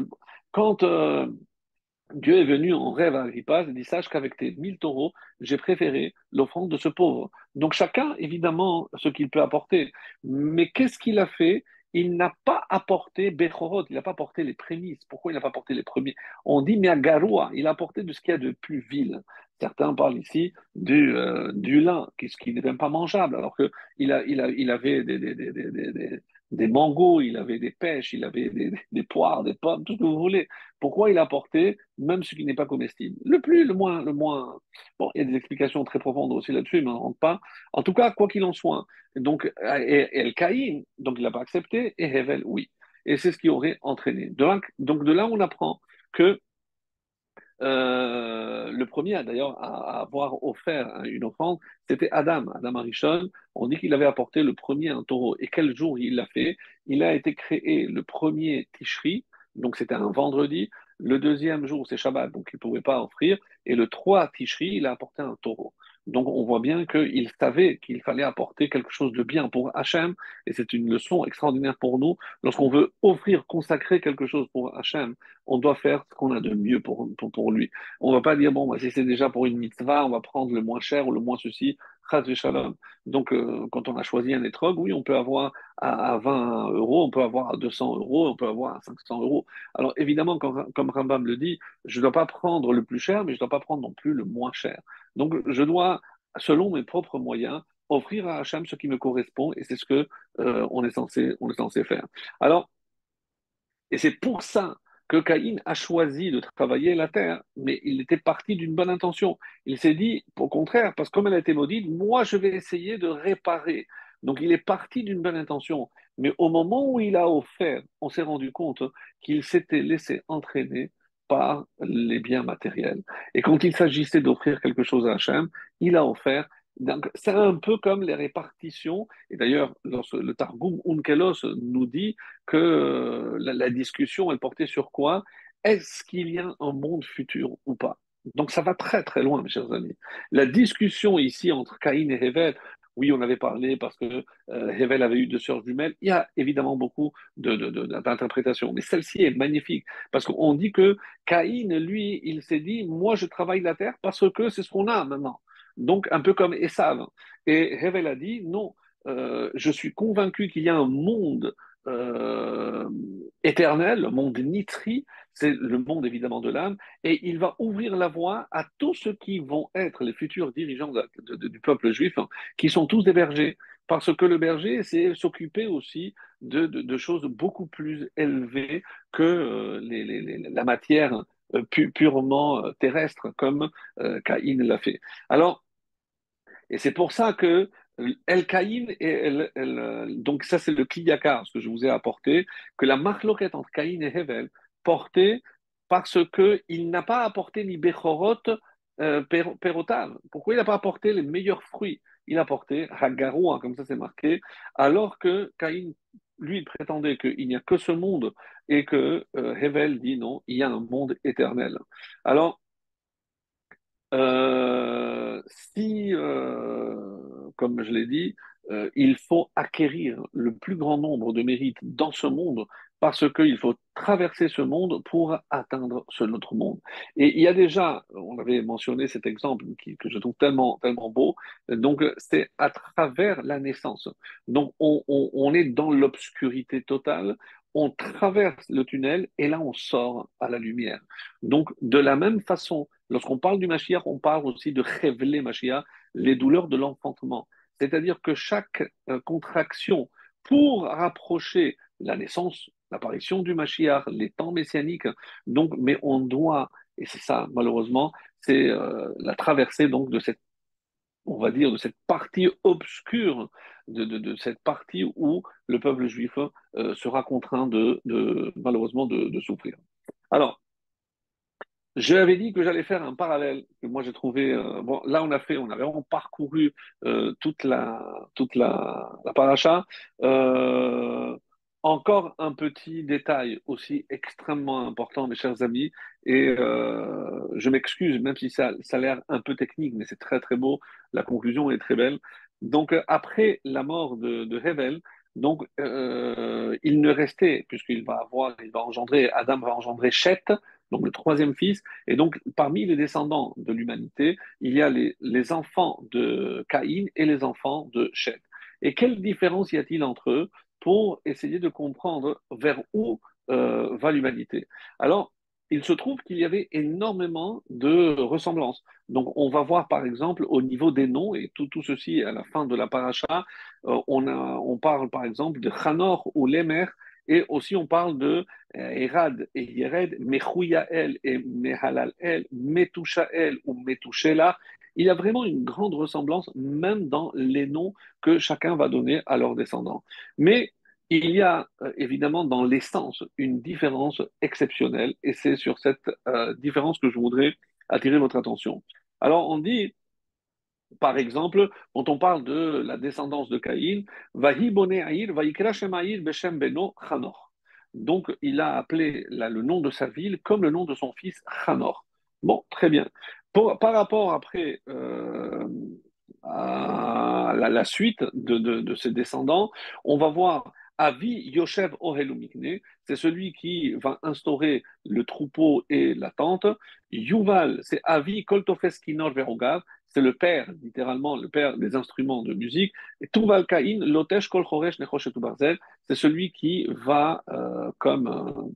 quand euh, Dieu est venu en rêve à Agrippas et dit, sache qu'avec tes mille taureaux, j'ai préféré l'offrande de ce pauvre. Donc chacun, évidemment, ce qu'il peut apporter. Mais qu'est-ce qu'il a fait? Il n'a pas apporté Bechorot, il n'a pas apporté les prémices. Pourquoi il n'a pas apporté les premiers? On dit Meagaroua, il a apporté de ce qu'il y a de plus vil. Certains parlent ici du, euh, du lin, qui, qui n'est même pas mangeable, alors que il a, il a, il avait des, des, des, des, mangos, il avait des pêches, il avait des, poires, des pommes, tout ce que vous voulez. Pourquoi il a apporté même ce qui n'est pas comestible? Le plus, le moins, le moins. Bon, il y a des explications très profondes aussi là-dessus, mais on ne rentre pas. En tout cas, quoi qu'il en soit, donc, et, El donc il n'a pas accepté, et Hevel, oui. Et c'est ce qui aurait entraîné. De là- donc de là, on apprend que euh, le premier, d'ailleurs, à, avoir offert hein, une offrande, c'était Adam, Adam Arishon. On dit qu'il avait apporté le premier un taureau. Et quel jour il l'a fait? Il a été créé le premier Tishri, donc c'était un vendredi. Le deuxième jour, c'est Shabbat, donc il ne pouvait pas offrir. Et le 3 Tishri, il a apporté un taureau. Donc on voit bien qu'il savait qu'il fallait apporter quelque chose de bien pour Hachem, et c'est une leçon extraordinaire pour nous. Lorsqu'on veut offrir, consacrer quelque chose pour Hachem, on doit faire ce qu'on a de mieux pour, pour, pour lui. On ne va pas dire, bon, bah, si c'est déjà pour une mitzvah, on va prendre le moins cher ou le moins ceci. Donc, euh, quand on a choisi un étrog, oui, on peut avoir à, 20 euros, on peut avoir à 200 euros, on peut avoir à 500 euros. Alors, évidemment, comme Rambam le dit, je ne dois pas prendre le plus cher, mais je ne dois pas prendre non plus le moins cher. Donc, je dois, selon mes propres moyens, offrir à Hacham ce qui me correspond, et c'est ce que euh, on est censé, on est censé faire. Alors, et c'est pour ça que Caïn a choisi de travailler la terre, mais il était parti d'une bonne intention. Il s'est dit, au contraire, parce que comme elle a été maudite, moi je vais essayer de réparer. Donc il est parti d'une bonne intention, mais au moment où il a offert, on s'est rendu compte qu'il s'était laissé entraîner par les biens matériels. Et quand il s'agissait d'offrir quelque chose à Hachem, il a offert donc, c'est un peu comme les répartitions. Et d'ailleurs, le Targum Unkelos nous dit que euh, la, discussion, elle portait sur quoi? Est-ce qu'il y a un monde futur ou pas? Donc, ça va très très loin, mes chers amis. La discussion ici entre Caïn et Hevel, oui, on avait parlé parce que euh, Hevel avait eu deux sœurs jumelles. Il y a évidemment beaucoup d'interprétations, mais celle-ci est magnifique parce qu'on dit que Caïn, lui, il s'est dit Moi, je travaille la terre parce que c'est ce qu'on a maintenant. Donc, un peu comme Esav. Et Hevel a dit, non, euh, je suis convaincu qu'il y a un monde euh, éternel, le monde Nitri, c'est le monde évidemment de l'âme, et il va ouvrir la voie à tous ceux qui vont être les futurs dirigeants du peuple juif, hein, qui sont tous des bergers. Parce que le berger, c'est s'occuper aussi de, choses beaucoup plus élevées que euh, la matière purement terrestre, comme Caïn l'a fait. Et c'est pour ça que El Caïn donc ça c'est le Kliyakar, ce que je vous ai apporté, que la marloquette entre Caïn et Hevel portait parce qu'il n'a pas apporté ni Bechorot euh, Pourquoi il n'a pas apporté les meilleurs fruits? Il a apporté Hagaroua, comme ça c'est marqué, alors que Caïn, lui, prétendait qu'il n'y a que ce monde et que euh, Hevel dit non, il y a un monde éternel. Alors, euh, si, euh, comme je l'ai dit, euh, il faut acquérir le plus grand nombre de mérites dans ce monde parce qu'il faut traverser ce monde pour atteindre ce autre monde. Et il y a déjà, on avait mentionné cet exemple que je trouve tellement, tellement beau, donc c'est à travers la naissance. Donc on, on est dans l'obscurité totale, on traverse le tunnel et là on sort à la lumière. Donc de la même façon Lorsqu'on parle du Mashiach, on parle aussi de révéler Mashiach, les douleurs de l'enfantement. C'est-à-dire que chaque euh, contraction pour rapprocher la naissance, l'apparition du Mashiach, les temps messianiques, donc, mais on doit, et c'est ça malheureusement, c'est euh, la traversée donc de cette, on va dire, de cette partie obscure, de, cette partie où le peuple juif euh, sera contraint de, malheureusement de, souffrir. Alors, j'avais dit que j'allais faire un parallèle que moi j'ai trouvé. Euh, bon, là on a fait, on a vraiment parcouru euh, toute la toute la, la paracha. Euh, encore un petit détail aussi extrêmement important, mes chers amis, et je m'excuse, même si ça, a l'air un peu technique, mais c'est très très beau. La conclusion est très belle. Donc après la mort de, de Hevel, donc il ne restait, puisqu'il va avoir, il va engendrer, Adam va engendrer Chet, donc le troisième fils. Et donc, parmi les descendants de l'humanité, il y a les, enfants de Caïn et les enfants de Shet. Et quelle différence y a-t-il entre eux? Pour essayer de comprendre vers où euh, va l'humanité Alors, il se trouve qu'il y avait énormément de ressemblances. Donc, on va voir par exemple au niveau des noms, et tout, tout ceci à la fin de la paracha, euh, on, a, on parle par exemple de Hanor ou Lemer, et aussi, on parle de euh, Erad et Yered, Mechouyael et Mehalalel, Metushael ou Metushela. Il y a vraiment une grande ressemblance, même dans les noms que chacun va donner à leurs descendants. Mais il y a euh, évidemment dans l'essence une différence exceptionnelle, et c'est sur cette euh, différence que je voudrais attirer votre attention. Alors, on dit par exemple, quand on parle de la descendance de Caïn, donc, il a appelé le nom de sa ville comme le nom de son fils Hanor. Bon, très bien. Par rapport après euh, à la, suite de, ses descendants, on va voir Avi Yoshev Ohelumikne, c'est celui qui va instaurer le troupeau et la tente. Yuval, c'est Avi Koltofes Kinor Verogav, c'est le père, littéralement, le père des instruments de musique. Et Tuval Kain, Lotesh Kol Choresh Nechoshet Barzel, c'est celui qui va, euh, comme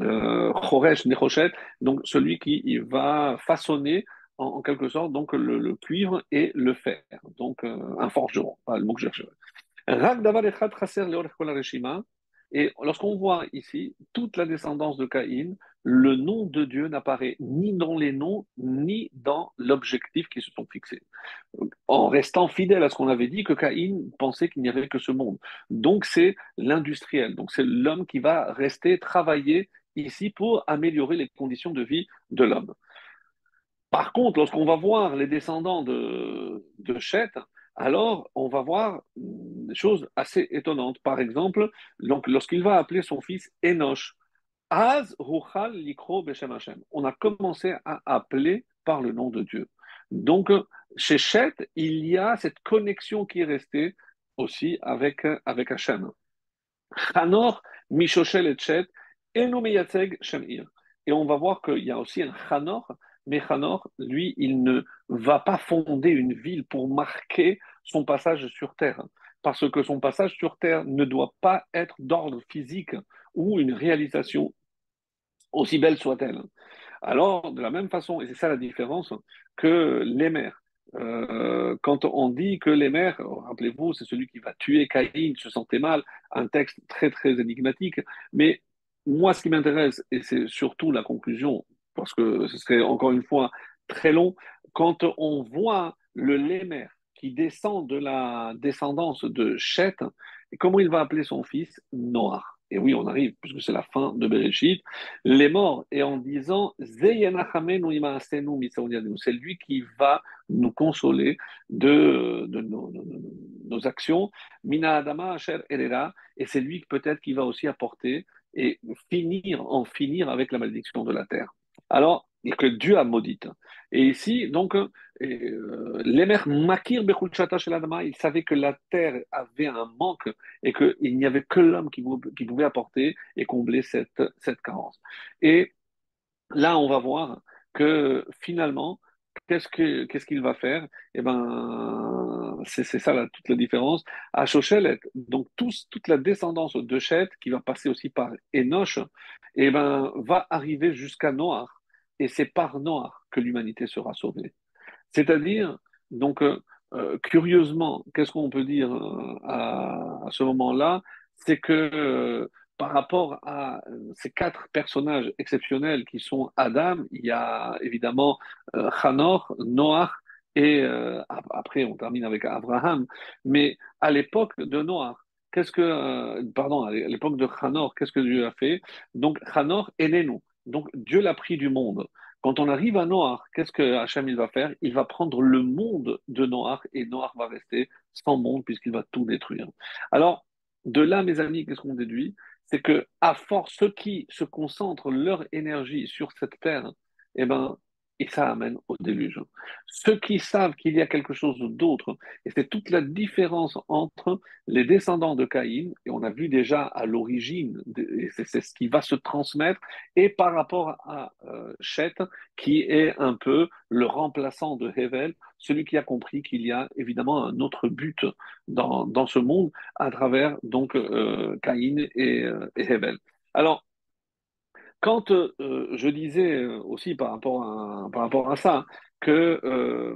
euh, Choresh Nechoshet, donc celui qui va façonner en, quelque sorte donc le, cuivre et le fer, donc euh, un forgeron, pas le mot que je cherche. Et lorsqu'on voit ici toute la descendance de Caïn, le nom de Dieu n'apparaît ni dans les noms, ni dans l'objectif qui se sont fixés. En restant fidèle à ce qu'on avait dit, que Caïn pensait qu'il n'y avait que ce monde. Donc c'est l'industriel, donc c'est l'homme qui va rester travailler ici pour améliorer les conditions de vie de l'homme. Par contre, lorsqu'on va voir les descendants de, Chet, alors on va voir des choses assez étonnantes. Par exemple, lorsqu'il va appeler son fils Enoch, Az Ruchal Likro Beshem Hashem. On a commencé à appeler par le nom de Dieu. Donc, chez Chet, il y a cette connexion qui est restée aussi avec, avec Hashem. Chanor, Mishoshel et Chet, Enomeyatzeg Shemir. Et on va voir qu'il y a aussi un Chanor, mais Hanor, lui, il ne va pas fonder une ville pour marquer son passage sur Terre, parce que son passage sur Terre ne doit pas être d'ordre physique ou une réalisation aussi belle soit-elle. Alors, de la même façon, et c'est ça la différence, que les mères. Euh, quand on dit que les mères, rappelez-vous, c'est celui qui va tuer Caïn, se sentait mal, un texte très très énigmatique, mais moi ce qui m'intéresse, et c'est surtout la conclusion parce que ce serait encore une fois très long, quand on voit le Lémer qui descend de la descendance de Chet, comment il va appeler son fils? Noir et oui, on arrive, puisque c'est la fin de Bereshit, les morts, et en disant C'est lui qui va nous consoler de, nos, actions. Mina Adama et c'est lui peut-être qui va aussi apporter et finir, en finir avec la malédiction de la terre alors que Dieu a maudit. Et ici, donc, euh, l'émer Makir Bechulchata chez il savait que la terre avait un manque et qu'il n'y avait que l'homme qui, pouvait apporter et combler cette, carence. Et là, on va voir que finalement, qu'est-ce qu'il va faire? Eh ben, c'est ça la, toute la différence. À Shochelet, donc tous, toute la descendance de Chet, qui va passer aussi par Enoch, eh ben, va arriver jusqu'à Noir et c'est par Noir que l'humanité sera sauvée. C'est-à-dire, donc, euh, euh, curieusement, qu'est-ce qu'on peut dire euh, à, ce moment-là? C'est que par rapport à ces quatre personnages exceptionnels qui sont Adam, il y a évidemment Hanor, Noach, et après on termine avec Abraham. Mais à l'époque de Noach, qu'est-ce que, pardon, à l'époque de Hanor, qu'est-ce que Dieu a fait? Donc Hanor est né nous. Donc Dieu l'a pris du monde. Quand on arrive à Noir, qu'est-ce que Hachem il va faire? Il va prendre le monde de Noir et Noir va rester sans monde puisqu'il va tout détruire. Alors, de là, mes amis, qu'est-ce qu'on déduit? C'est que à force, ceux qui se concentrent leur énergie sur cette terre, eh ben, et ça amène au déluge. Ceux qui savent qu'il y a quelque chose d'autre, et c'est toute la différence entre les descendants de Caïn, et on a vu déjà à l'origine, c'est ce qui va se transmettre, et par rapport à euh, Chet, qui est un peu le remplaçant de Hevel, celui qui a compris qu'il y a évidemment un autre but dans, dans ce monde à travers donc euh, Caïn et, euh, et Hevel. Alors, quand euh, je disais euh, aussi par rapport à, ça que euh,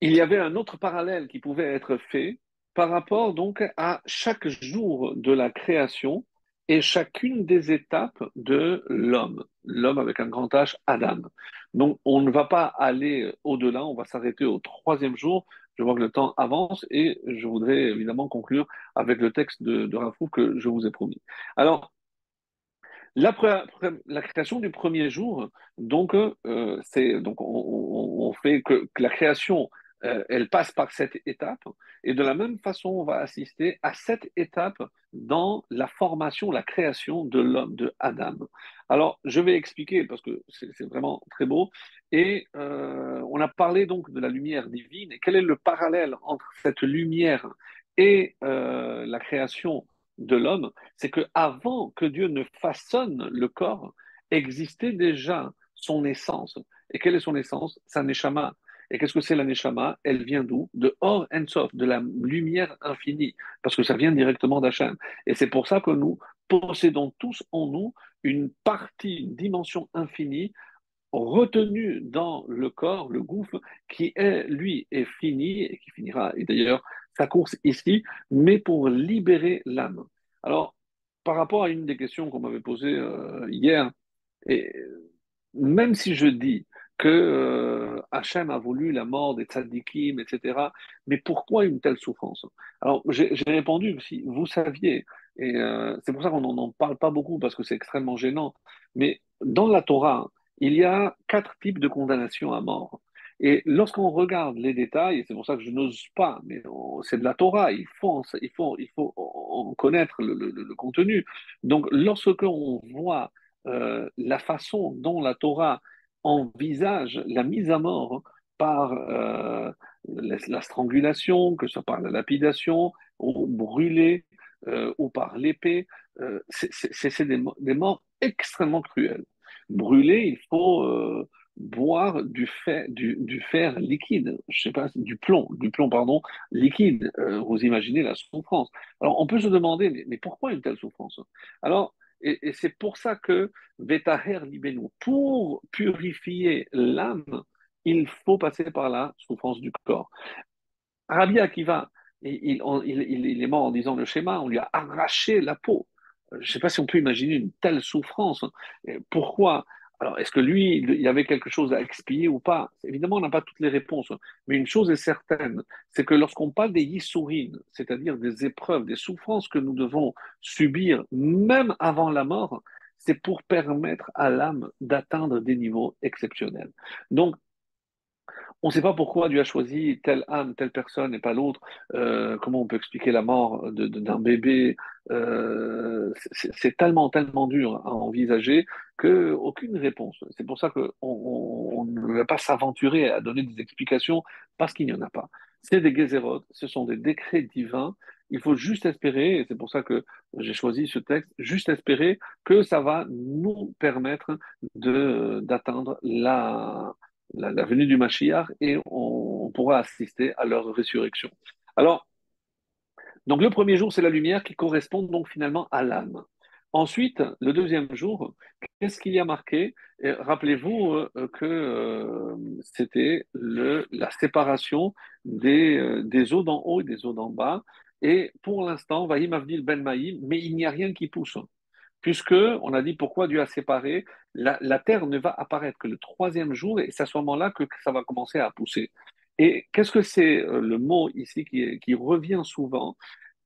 il y avait un autre parallèle qui pouvait être fait par rapport donc à chaque jour de la création et chacune des étapes de l'homme, l'homme avec un grand H, Adam. Donc on ne va pas aller au-delà, on va s'arrêter au troisième jour je vois que le temps avance et je voudrais évidemment conclure avec le texte de, de que je vous ai promis. Alors, la, la création du premier jour, donc, euh, c'est donc on, fait que, la création euh, elle passe par cette étape. Et de la même façon, on va assister à cette étape dans la formation, la création de l'homme, de Adam. Alors, je vais expliquer parce que c'est vraiment très beau. Et euh, on a parlé donc de la lumière divine. Et quel est le parallèle entre cette lumière et euh, la création de l'homme? C'est que avant que Dieu ne façonne le corps, existait déjà son essence. Et quelle est son essence? Sa neshama. Et qu'est-ce que c'est la neshama? Elle vient d'où? De Or Ensof, de la lumière infinie, parce que ça vient directement d'Hachem. Et c'est pour ça que nous possédons tous en nous une partie, une dimension infinie retenue dans le corps, le gouffre, qui est, lui, est fini et qui finira, et d'ailleurs, sa course ici, mais pour libérer l'âme. Alors, par rapport à une des questions qu'on m'avait posées euh, hier, et même si je dis que euh, Hachem a voulu la mort des tzadikim, etc., mais pourquoi une telle souffrance? Alors, j'ai répondu, si vous saviez, et euh, c'est pour ça qu'on n'en parle pas beaucoup, parce que c'est extrêmement gênant, mais dans la Torah, il y a quatre types de condamnation à mort. Et lorsqu'on regarde les détails, c'est pour ça que je n'ose pas, mais c'est de la Torah, il faut, il faut, il faut en connaître le contenu. Donc, lorsqu'on voit euh, la façon dont la Torah envisage la mise à mort par euh, la, strangulation, que ce soit par la lapidation, ou brûler, euh, ou par l'épée, c'est des, morts extrêmement cruelles. Brûler, il faut boire du fer, du, du, fer liquide, je sais pas, du plomb, du plomb, pardon, liquide. vous imaginez la souffrance. Alors, on peut se demander, mais, mais pourquoi une telle souffrance? Alors, et, c'est pour ça que Vetaher Libenu, pour purifier l'âme, il faut passer par la souffrance du corps. Rabbi Akiva, il, il, il, est mort en disant le schéma, on lui a arraché la peau. Je ne sais pas si on peut imaginer une telle souffrance. Pourquoi alors, est-ce que lui, il y avait quelque chose à expier ou pas? Évidemment, on n'a pas toutes les réponses. Mais une chose est certaine, c'est que lorsqu'on parle des yissourines, c'est-à-dire des épreuves, des souffrances que nous devons subir même avant la mort, c'est pour permettre à l'âme d'atteindre des niveaux exceptionnels. Donc, on ne sait pas pourquoi Dieu a choisi telle âme, telle personne et pas l'autre. Euh, comment on peut expliquer la mort d'un bébé? Euh, C'est tellement, tellement dur à envisager qu'aucune réponse. C'est pour ça qu'on on, ne va pas s'aventurer à donner des explications parce qu'il n'y en a pas. C'est des gézérotes, ce sont des décrets divins. Il faut juste espérer, et c'est pour ça que j'ai choisi ce texte, juste espérer que ça va nous permettre d'atteindre la, la, venue du Mashiach et on, pourra assister à leur résurrection. Alors, donc le premier jour, c'est la lumière qui correspond donc finalement à l'âme. Ensuite, le deuxième jour, qu'est-ce qu'il y a marqué? Rappelez-vous euh, que euh, c'était la séparation des, euh, des eaux d'en haut et des eaux d'en bas. Et pour l'instant, Vahim Avdil Ben Maïm, mais il n'y a rien qui pousse puisque on a dit pourquoi Dieu a séparé, la, terre ne va apparaître que le troisième jour et c'est à ce moment-là que ça va commencer à pousser. Et qu'est-ce que c'est euh, le mot ici qui, revient souvent?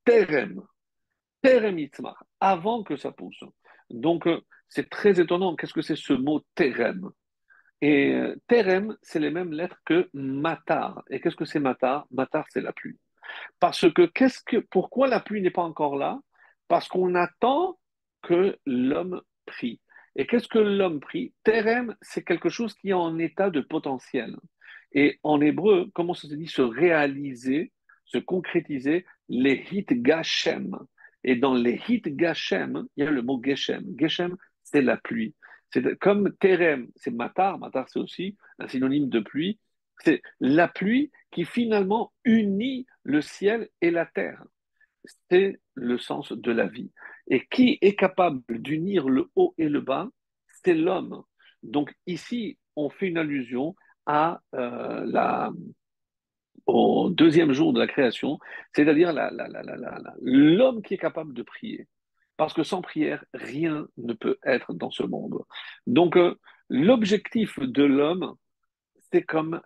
Terem, Terem Itzmar, avant que ça pousse. Donc euh, c'est très étonnant, qu'est-ce que c'est ce mot Terem? Et euh, Terem, c'est les mêmes lettres que Matar. Et qu'est-ce que c'est Matar? Matar, c'est la pluie. Parce que, qu'est-ce que pourquoi la pluie n'est pas encore là? Parce qu'on attend que l'homme prie. Et qu'est-ce que l'homme prie? Terem, c'est quelque chose qui est en état de potentiel. Et en hébreu, comment ça se dit? Se réaliser, se concrétiser, les hit gashem. Et dans les hit gashem, il y a le mot geshem. Geshem, c'est la pluie. C'est comme terem, c'est matar. Matar, c'est aussi un synonyme de pluie. C'est la pluie qui finalement unit le ciel et la terre. C'est le sens de la vie. Et qui est capable d'unir le haut et le bas C'est l'homme. Donc ici, on fait une allusion euh, au deuxième jour de la création, c'est-à-dire l'homme qui est capable de prier. Parce que sans prière, rien ne peut être dans ce monde. Donc, euh, l'objectif de l'homme, c'est comme,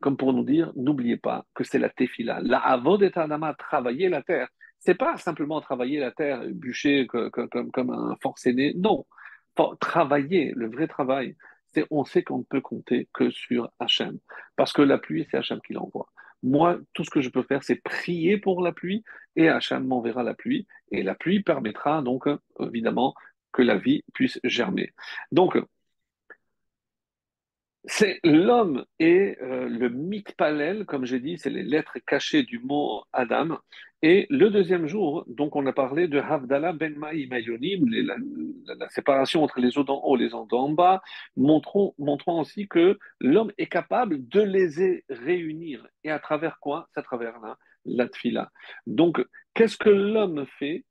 comme pour nous dire, n'oubliez pas que c'est la tefila. La avod et travailler la terre c'est pas simplement travailler la terre, bûcher comme, comme, un forcené. Non, travailler, le vrai travail, c'est on sait qu'on ne peut compter que sur Hachem. Parce que la pluie, c'est Hachem qui l'envoie. Moi, tout ce que je peux faire, c'est prier pour la pluie et Hachem m'enverra la pluie et la pluie permettra donc évidemment que la vie puisse germer. Donc, c'est l'homme et euh, le mitpalel, comme j'ai dit, c'est les lettres cachées du mot Adam. Et le deuxième jour, donc on a parlé de Havdalah ben Maïmayonim, la, la, séparation entre les eaux d'en haut et les eaux d'en bas, montrant, aussi que l'homme est capable de les réunir. Et à travers quoi? C'est à travers la tfila. Donc, qu'est-ce que l'homme fait?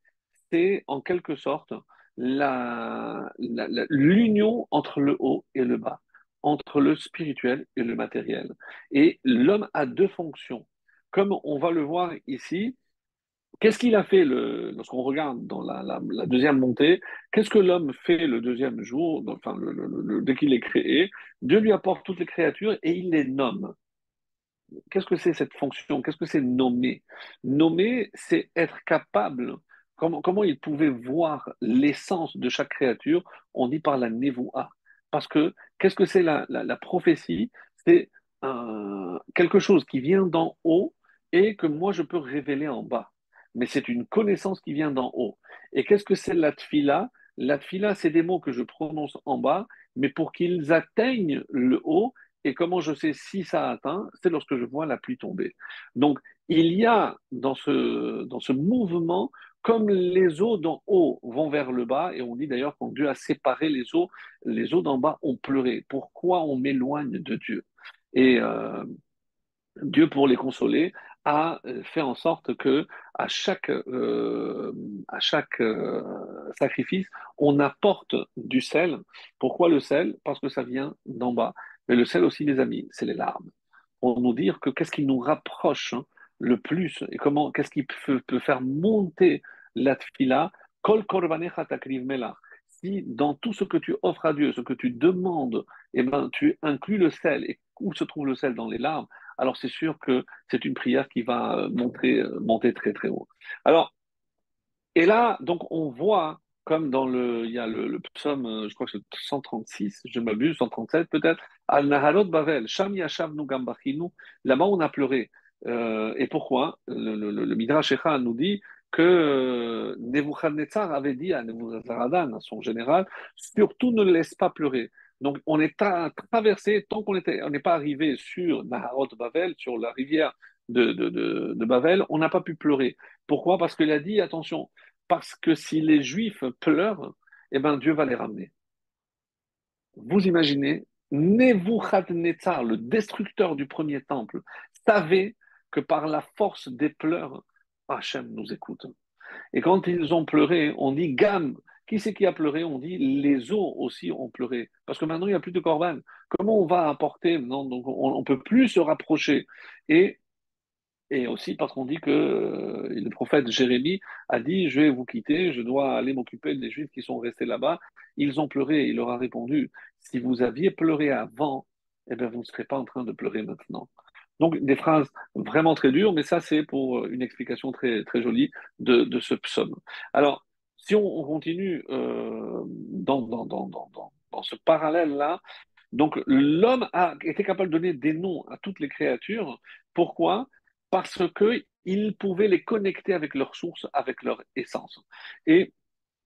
C'est en quelque sorte l'union entre le haut et le bas entre le spirituel et le matériel. Et l'homme a deux fonctions. Comme on va le voir ici, qu'est-ce qu'il a fait lorsqu'on regarde dans la, deuxième montée Qu'est-ce que l'homme fait le deuxième jour, enfin, dès qu'il est créé? Dieu lui apporte toutes les créatures et il les nomme. Qu'est-ce que c'est cette fonction? Qu'est-ce que c'est nommer? Nommer, c'est être capable Comment, comment, il pouvait voir l'essence de chaque créature? On dit par la névoa. Parce que qu'est-ce que c'est la, prophétie? C'est quelque chose qui vient d'en haut et que moi je peux révéler en bas. Mais c'est une connaissance qui vient d'en haut. Et qu'est-ce que c'est la tfila La tfila, c'est des mots que je prononce en bas, mais pour qu'ils atteignent le haut. Et comment je sais si ça atteint? C'est lorsque je vois la pluie tomber. Donc, il y a dans ce, dans ce mouvement comme les eaux d'en haut vont vers le bas, et on dit d'ailleurs quand Dieu a séparé les eaux, les eaux d'en bas ont pleuré. Pourquoi on m'éloigne de Dieu? Et euh, Dieu, pour les consoler, a fait en sorte que à chaque, euh, à chaque euh, sacrifice, on apporte du sel. Pourquoi le sel? Parce que ça vient d'en bas. Mais le sel aussi, les amis, c'est les larmes. Pour nous dire que qu'est-ce qui nous rapproche hein, le plus et comment, qu'est-ce qui peut, faire monter la tfila, kol. Si dans tout ce que tu offres à Dieu, ce que tu demandes, eh ben, tu inclus le sel, et où se trouve le sel? Dans les larmes, alors c'est sûr que c'est une prière qui va monter, monter très très haut. Alors, et là, donc on voit, comme dans le, il y a le, psaume, je crois que c'est 136, je m'abuse, 137 peut-être, Al Naharot Bavel, Sham Yashav Nugambachinu, là-bas on a pleuré. Euh, et pourquoi? Le, le, Midrash Echa nous dit que euh, Nebuchadnezzar avait dit à Nebuchadnezzar, à son général, surtout ne laisse pas pleurer. Donc on est traversé, tant qu'on n'est pas arrivé sur Naharot Bavel, sur la rivière de, de Bavel, on n'a pas pu pleurer. Pourquoi? Parce qu'il a dit, attention, parce que si les Juifs pleurent, eh ben Dieu va les ramener. Vous imaginez, Nebuchadnezzar, le destructeur du premier temple, savait que par la force des pleurs, Hachem nous écoute. Et quand ils ont pleuré, on dit Gam. Qui c'est qui a pleuré? On dit les eaux aussi ont pleuré. Parce que maintenant, il n'y a plus de corban. Comment on va apporter? Non, donc on ne peut plus se rapprocher. Et, aussi parce qu'on dit que euh, le prophète Jérémie a dit Je vais vous quitter, je dois aller m'occuper des Juifs qui sont restés là-bas. Ils ont pleuré. Il leur a répondu Si vous aviez pleuré avant, eh bien, vous ne serez pas en train de pleurer maintenant. Donc des phrases vraiment très dures, mais ça c'est pour une explication très, très jolie de, de ce psaume. Alors, si on, continue euh, dans, ce parallèle-là, donc l'homme a été capable de donner des noms à toutes les créatures. Pourquoi? Parce qu'il pouvait les connecter avec leur source, avec leur essence. Et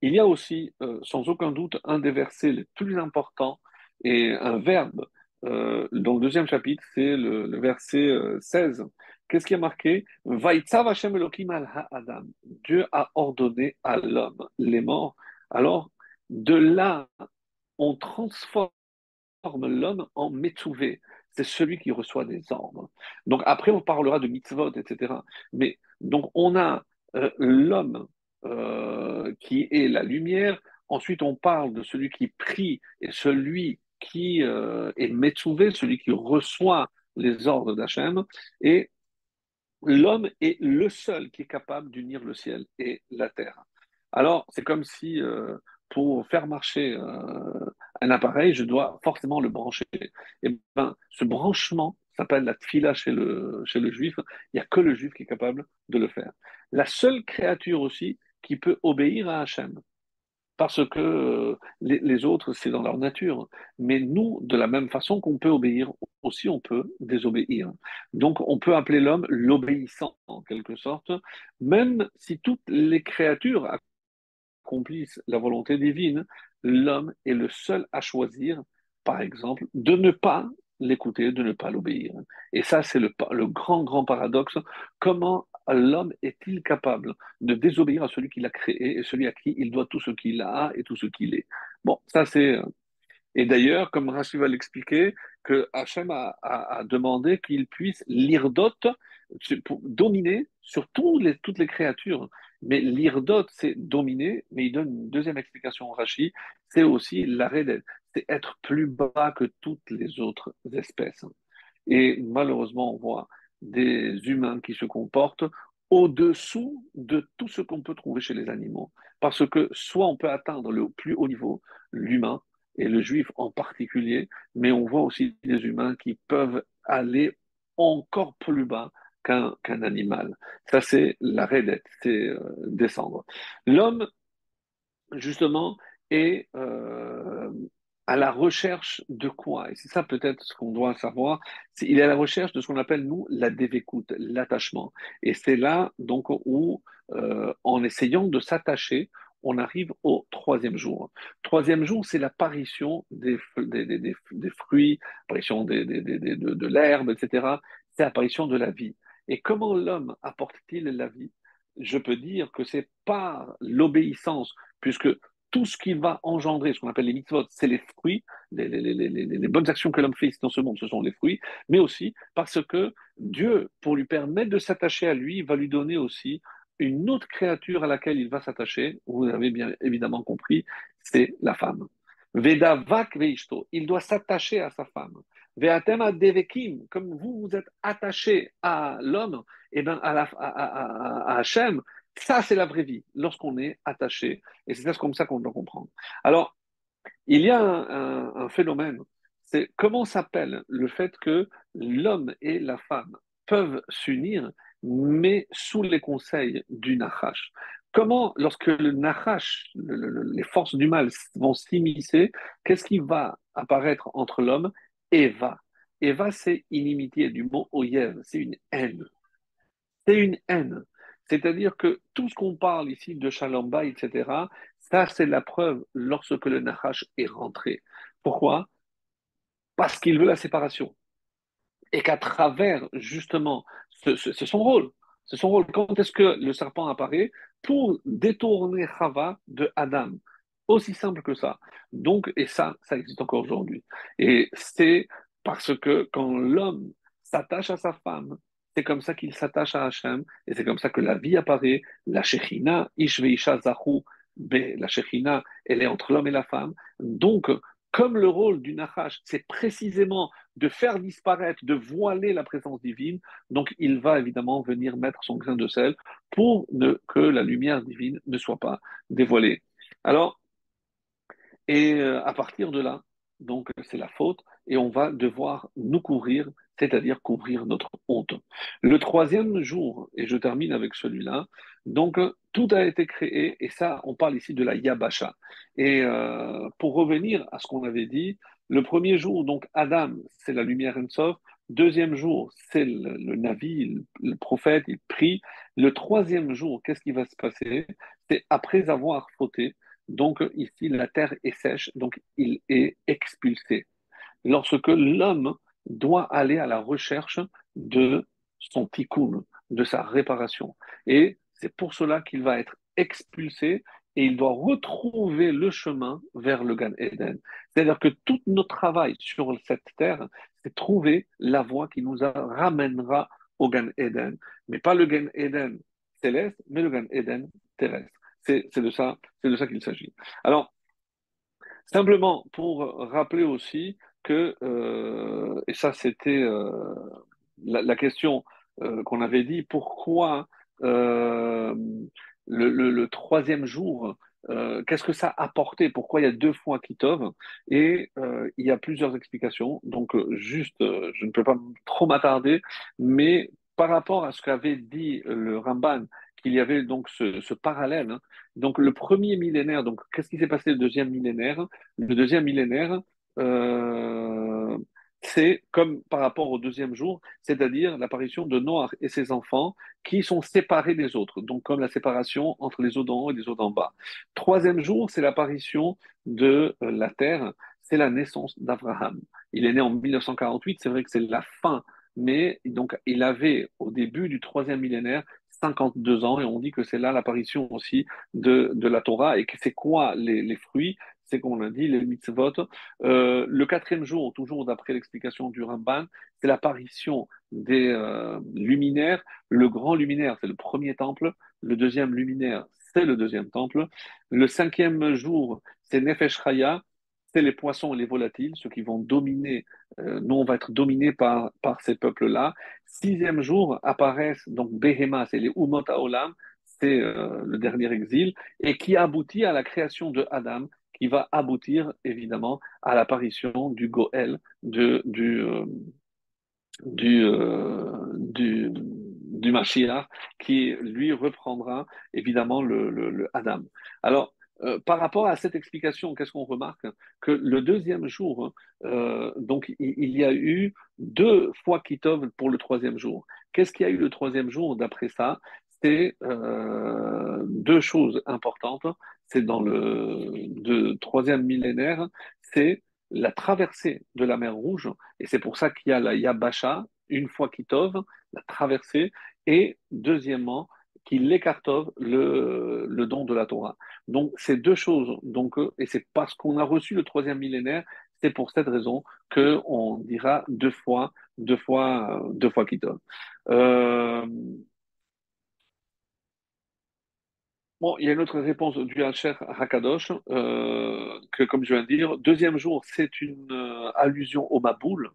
il y a aussi, euh, sans aucun doute, un des versets les plus importants et un verbe euh, dans le deuxième chapitre, c'est le, verset euh, 16. Qu'est-ce qui a marqué? Dieu a ordonné à l'homme les morts. Alors, de là, on transforme l'homme en Metsouvé. C'est celui qui reçoit des ordres. Donc, après, on parlera de mitzvot, etc. Mais, donc, on a euh, l'homme euh, qui est la lumière. Ensuite, on parle de celui qui prie et celui qui euh, est Metsouvé, celui qui reçoit les ordres d'Hachem, et l'homme est le seul qui est capable d'unir le ciel et la terre. Alors, c'est comme si euh, pour faire marcher euh, un appareil, je dois forcément le brancher. Et ben, ce branchement s'appelle la tfila chez le, chez le juif. Il n'y a que le juif qui est capable de le faire. La seule créature aussi qui peut obéir à Hachem, parce que euh, les, autres, c'est dans leur nature. Mais nous, de la même façon qu'on peut obéir, aussi on peut désobéir. Donc on peut appeler l'homme l'obéissant, en quelque sorte, même si toutes les créatures accomplissent la volonté divine, l'homme est le seul à choisir, par exemple, de ne pas l'écouter, de ne pas l'obéir. Et ça, c'est le, le grand, grand paradoxe. Comment l'homme est-il capable de désobéir à celui qui l'a créé et celui à qui il doit tout ce qu'il a et tout ce qu'il est? Bon, ça c'est et d'ailleurs, comme Rachid va l'expliquer, que Hachem a, demandé qu'il puisse l'irdot pour dominer sur toutes les créatures. Mais l'irdot, c'est dominer, mais il donne une deuxième explication Rachid, c'est aussi l'arrêt d'être, c'est être plus bas que toutes les autres espèces. Et malheureusement, on voit des humains qui se comportent au-dessous de tout ce qu'on peut trouver chez les animaux. Parce que soit on peut atteindre le plus haut niveau, l'humain, et le juif en particulier, mais on voit aussi des humains qui peuvent aller encore plus bas qu'un animal. Ça, c'est la raidette, c'est euh, descendre. L'homme, justement, est euh, à la recherche de quoi? Et c'est ça peut-être ce qu'on doit savoir. il est à la recherche de ce qu'on appelle, nous, la dévécoute, l'attachement. Et c'est là, donc, où, euh, en essayant de s'attacher, on arrive au troisième jour. Troisième jour, c'est l'apparition des, des, des, des, fruits, l'apparition de, l'herbe, etc. C'est l'apparition de la vie. Et comment l'homme apporte-t-il la vie? Je peux dire que c'est par l'obéissance, puisque tout ce qui va engendrer, ce qu'on appelle les mitzvot, c'est les fruits, les, bonnes actions que l'homme fait dans ce monde, ce sont les fruits, mais aussi parce que Dieu, pour lui permettre de s'attacher à lui, va lui donner aussi une autre créature à laquelle il va s'attacher, vous avez bien évidemment compris, c'est la femme. Veda vak veishto, il doit s'attacher à sa femme. Veatema devekim, comme vous vous êtes attaché à l'homme, et eh bien à, la, à, Hachem, ça c'est la vraie vie, lorsqu'on est attaché. Et c'est comme ça qu'on doit comprendre. Alors, il y a un, phénomène, c'est comment s'appelle le fait que l'homme et la femme peuvent s'unir mais sous les conseils du Nahash. Comment, lorsque le Nahash, les forces du mal vont s'immiscer, qu'est-ce qui va apparaître entre l'homme Eva? Eva, c'est inimitié du mot oyev, c'est une haine. C'est une haine. C'est-à-dire que tout ce qu'on parle ici de Shalomba, etc., ça, c'est la preuve lorsque le Nahash est rentré. Pourquoi? Parce qu'il veut la séparation. Et qu'à travers, justement, c'est son rôle. C'est son rôle. Quand est-ce que le serpent apparaît? Pour détourner Chava de Adam. Aussi simple que ça. Donc, et ça, ça existe encore aujourd'hui. Et c'est parce que quand l'homme s'attache à sa femme, c'est comme ça qu'il s'attache à Hachem, et c'est comme ça que la vie apparaît. La Shechina, Ishveisha Zahu, la Shechina, elle est entre l'homme et la femme. Donc, comme le rôle du Nachash, c'est précisément de faire disparaître, de voiler la présence divine, donc il va évidemment venir mettre son grain de sel pour que la lumière divine ne soit pas dévoilée. Alors, et euh, à partir de là, donc c'est la faute, et on va devoir nous couvrir, c'est-à-dire couvrir notre honte. Le troisième jour, et je termine avec celui-là, donc tout a été créé, et ça, on parle ici de la Yabasha. Et euh, pour revenir à ce qu'on avait dit, le premier jour, donc Adam, c'est la lumière Ensof. Deuxième jour, c'est le, le, Navi, le, prophète, il prie. Le troisième jour, qu'est-ce qui va se passer? C'est après avoir fauté, donc ici, la terre est sèche, donc il est expulsé. Lorsque l'homme doit aller à la recherche de son tikkun, de sa réparation. Et c'est pour cela qu'il va être expulsé et il doit retrouver le chemin vers le Gan Eden. C'est-à-dire que tout notre travail sur cette terre, c'est trouver la voie qui nous ramènera au Gan Eden. Mais pas le Gan Eden céleste, mais le Gan Eden terrestre. C'est de ça, c'est de ça qu'il s'agit. Alors, simplement pour rappeler aussi que, euh, et ça c'était euh, la, question euh, qu'on avait dit, pourquoi le, troisième jour, qu'est-ce que ça a apporté? Pourquoi il y a deux fois Kitov? Et il y a plusieurs explications. Donc, juste, je ne peux pas trop m'attarder, mais par rapport à ce qu'avait dit le Ramban, qu'il y avait donc ce, ce parallèle. hein. Donc le premier millénaire, donc qu'est-ce qui s'est passé le deuxième millénaire? Le deuxième millénaire, euh, c'est comme par rapport au deuxième jour, c'est-à-dire l'apparition de Noach et ses enfants qui sont séparés des autres, donc comme la séparation entre les eaux d'en haut et les eaux d'en bas. Troisième jour, c'est l'apparition de euh, la terre, c'est la naissance d'Abraham. Il est né en 1948, c'est vrai que c'est la fin, mais donc il avait au début du troisième millénaire 52 ans. Et on dit que c'est là l'apparition aussi de, la Torah. Et que c'est quoi les fruits? C'est qu'on l'a dit, les mitzvot. Euh, le quatrième jour, toujours d'après l'explication du Ramban, c'est l'apparition des euh, luminaires. Le grand luminaire, c'est le premier temple. Le deuxième luminaire, c'est le deuxième temple. Le cinquième jour, c'est Nefesh Chaya, c'est les poissons et les volatiles, ceux qui vont dominer. Euh, nous, on va être dominés par, par ces peuples-là. Sixième jour apparaissent donc Behema, c'est les Umot Haolam, c'est euh, le dernier exil, et qui aboutit à la création de Adam, qui va aboutir évidemment à l'apparition du Goël, de, du, euh, du, euh, du, du Mashiach, qui lui reprendra évidemment le, le, Adam. Alors, euh, par rapport à cette explication, qu'est-ce qu'on remarque? Que le deuxième jour, donc il, y a eu deux fois Kitov pour le troisième jour. Qu'est-ce qu'il y a eu le troisième jour d'après ça? C'est deux choses importantes. C'est dans le troisième millénaire, c'est la traversée de la mer Rouge, et c'est pour ça qu'il y a la Yabasha, une fois Kitov, la traversée, et deuxièmement, qu'il écartove le, don de la Torah. Donc, c'est deux choses. Donc, euh, et c'est parce qu'on a reçu le troisième millénaire, c'est pour cette raison qu'on dira deux fois, deux fois, deux fois Kitov. Euh, Il y a une autre réponse du Hacher Hakadosh, euh, que comme je viens de dire, deuxième jour, c'est une euh, allusion au Maboul.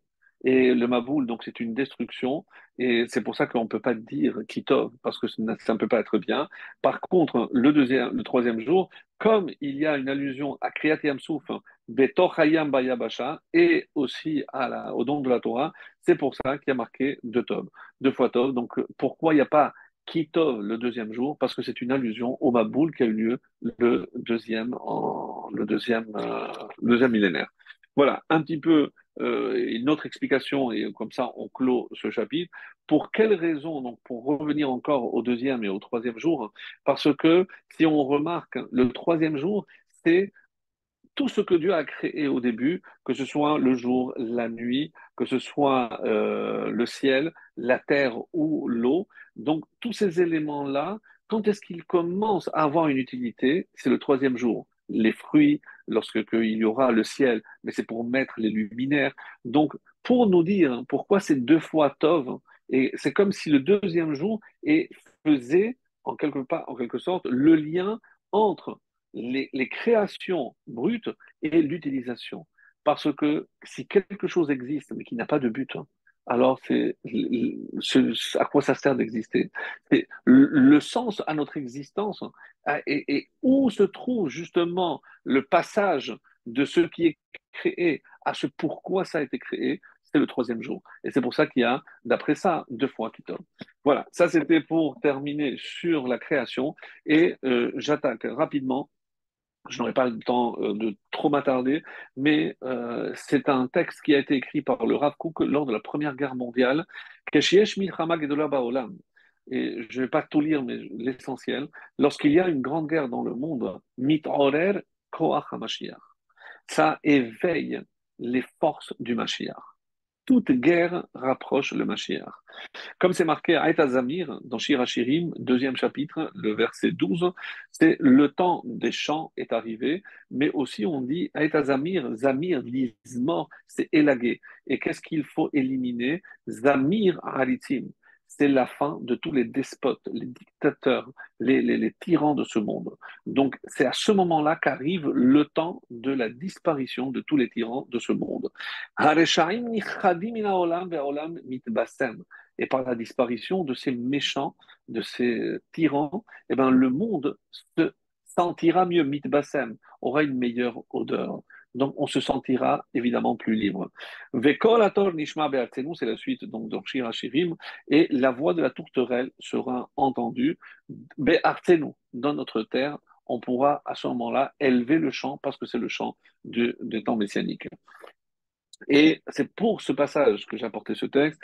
Et le Maboul, donc, c'est une destruction. Et c'est pour ça qu'on ne peut pas dire Kitov, parce que ça ne peut pas être bien. Par contre, le deuxième, le troisième jour, comme il y a une allusion à Kriyat Yamsouf, Betochayam Bayabasha, et aussi au don de la Torah, c'est pour ça qu'il y a marqué deux Tov, deux fois Tov. Donc, pourquoi il n'y a pas Kitov le deuxième jour, parce que c'est une allusion au Maboul qui a eu lieu le deuxième, euh, millénaire. Voilà, un petit peu euh, une autre explication, et comme ça on clôt ce chapitre. Pour quelles raisons, donc pour revenir encore au deuxième et au troisième jour, parce que si on remarque, le troisième jour, c'est tout ce que Dieu a créé au début, que ce soit le jour, la nuit, que ce soit euh, le ciel, la terre ou l'eau. Donc tous ces éléments-là, quand est-ce qu'ils commencent à avoir une utilité? C'est le troisième jour. Les fruits, lorsque il y aura le ciel, mais c'est pour mettre les luminaires. Donc pour nous dire pourquoi c'est deux fois Tov, et c'est comme si le deuxième jour faisait en quelque, part, en quelque sorte le lien entre les, créations brutes et l'utilisation. Parce que si quelque chose existe mais qui n'a pas de but, alors c'est à quoi ça sert d'exister? C'est le sens à notre existence et, et, où se trouve justement le passage de ce qui est créé à ce pourquoi ça a été créé, c'est le troisième jour. Et c'est pour ça qu'il y a, d'après ça, deux fois qui tombe. Voilà, ça c'était pour terminer sur la création et euh, j'attaque rapidement je n'aurai pas le temps euh, de trop m'attarder, mais euh, c'est un texte qui a été écrit par le Rav Kook lors de la Première Guerre mondiale, et je ne vais pas tout lire, mais l'essentiel. Lorsqu'il y a une grande guerre dans le monde. Ça éveille les forces du Mashiach. Toute guerre rapproche le Mashiach. Comme c'est marqué à Etazamir, dans Shirachirim, deuxième chapitre, le verset 12, c'est le temps des champs est arrivé, mais aussi on dit à Etazamir, Zamir, mort, c'est élagué. Et qu'est-ce qu'il faut éliminer? Zamir haritim c'est la fin de tous les despotes, les dictateurs, les, tyrans de ce monde. Donc c'est à ce moment-là qu'arrive le temps de la disparition de tous les tyrans de ce monde. Et par la disparition de ces méchants, de ces tyrans, eh ben, le monde se sentira mieux, mitbasem, aura une meilleure odeur. Donc on se sentira évidemment plus libre. Vekol nishma c'est la suite donc Shirim, et la voix de la tourterelle sera entendue be'artenu, dans notre terre, on pourra à ce moment-là élever le chant parce que c'est le chant du, du temps messianique. Et c'est pour ce passage que j'ai apporté ce texte.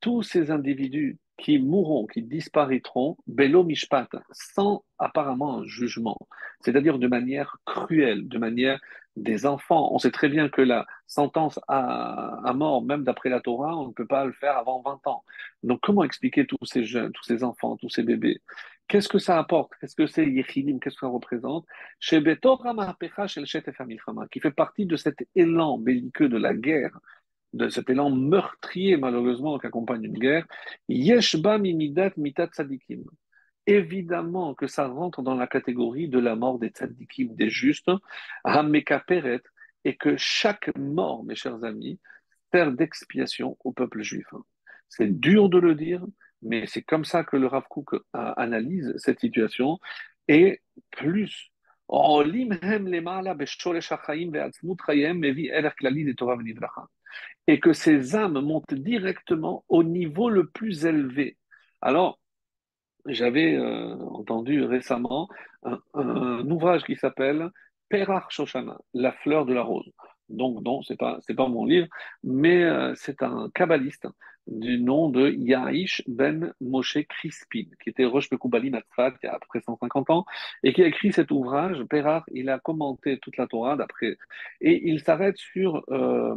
Tous ces individus qui mourront, qui disparaîtront, belo mishpat, sans apparemment un jugement, c'est-à-dire de manière cruelle, de manière des enfants. On sait très bien que la sentence à, mort, même d'après la Torah, on ne peut pas le faire avant 20 ans. Donc comment expliquer tous ces jeunes, tous ces enfants, tous ces bébés? Qu'est-ce que ça apporte? Qu'est-ce que c'est Yechidim? Qu'est-ce que ça représente? Qui fait partie de cet élan belliqueux de la guerre de cet élan meurtrier, malheureusement, qui accompagne une guerre, Yeshba mimidat mitat tzadikim. Évidemment que ça rentre dans la catégorie de la mort des tzadikim, des justes, Hamekaperet, et que chaque mort, mes chers amis, sert d'expiation au peuple juif. C'est dur de le dire, mais c'est comme ça que le Rav Kook analyse cette situation. Et plus, et que ces âmes montent directement au niveau le plus élevé. Alors, j'avais euh, entendu récemment un, ouvrage qui s'appelle Perach Shoshana, la fleur de la rose. Donc, non, c'est pas, pas mon livre, mais euh, c'est un kabbaliste du nom de Yahish ben Moshe Crispin, qui était Roche Bekoubali Matzfat il y a à peu près 150 ans, et qui a écrit cet ouvrage. Perach, il a commenté toute la Torah d'après, et il s'arrête sur euh,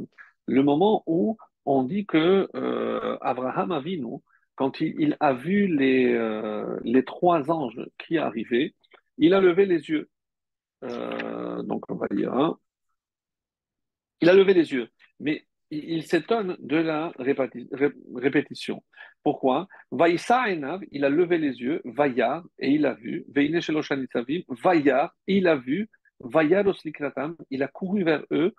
le moment où on dit que euh, Abraham Avinu, quand il, a vu les, euh, les trois anges qui arrivaient, il a levé les yeux. Euh, donc on va dire, hein. il a levé les yeux, mais il, s'étonne de la répétition. Pourquoi? Vaïsa il a levé les yeux, Vaïar, et il a vu, il a vu, Vaïar il a couru vers eux,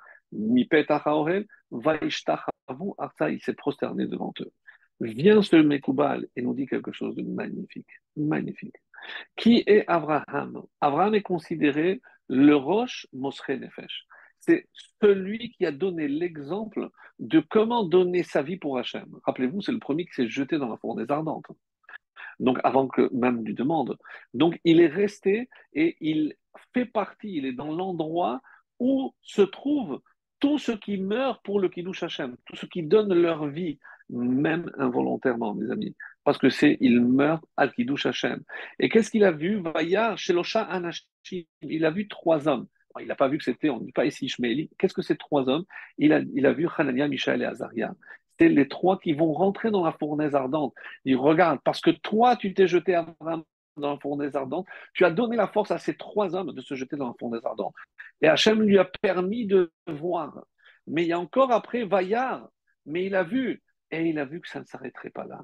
il s'est prosterné devant eux. Vient ce Mekoubal et nous dit quelque chose de magnifique, magnifique. Qui est Abraham Abraham est considéré le roche Mosre Nefesh. C'est celui qui a donné l'exemple de comment donner sa vie pour Hachem. Rappelez-vous, c'est le premier qui s'est jeté dans la fournaise ardente. Donc, avant que même lui demande. Donc, il est resté et il fait partie, il est dans l'endroit où se trouve tous ceux qui meurent pour le Kiddush Hashem, tous ceux qui donnent leur vie, même involontairement, mes amis, parce que c'est, ils meurent al Kiddush Hashem. Et qu'est-ce qu'il a vu? Vaya Shelosha Anashim, il a vu trois hommes. Il n'a pas vu que c'était, on ne dit pas ici Ishmaeli. Qu'est-ce que ces trois hommes? Il a, vu Hanania, Michael et Azaria. C'est les trois qui vont rentrer dans la fournaise ardente. Il regarde, parce que toi, tu t'es jeté à dans la fournaise ardente. Tu as donné la force à ces trois hommes de se jeter dans la fournaise ardente. Et Hachem lui a permis de voir. Mais il y a encore après Vaillard, mais il a vu, et il a vu que ça ne s'arrêterait pas là.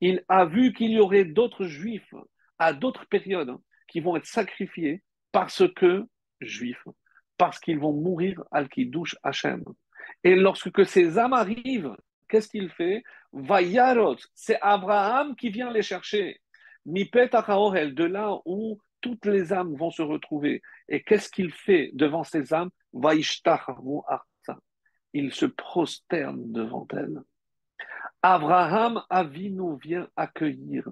Il a vu qu'il y aurait d'autres juifs à d'autres périodes qui vont être sacrifiés parce que juifs, parce qu'ils vont mourir al douche Hachem. Et lorsque ces âmes arrivent, qu'est-ce qu'il fait? Vaillarot, c'est Abraham qui vient les chercher. Mipet de là où toutes les âmes vont se retrouver. Et qu'est-ce qu'il fait devant ces âmes? Il se prosterne devant elles. Abraham Avinu vient accueillir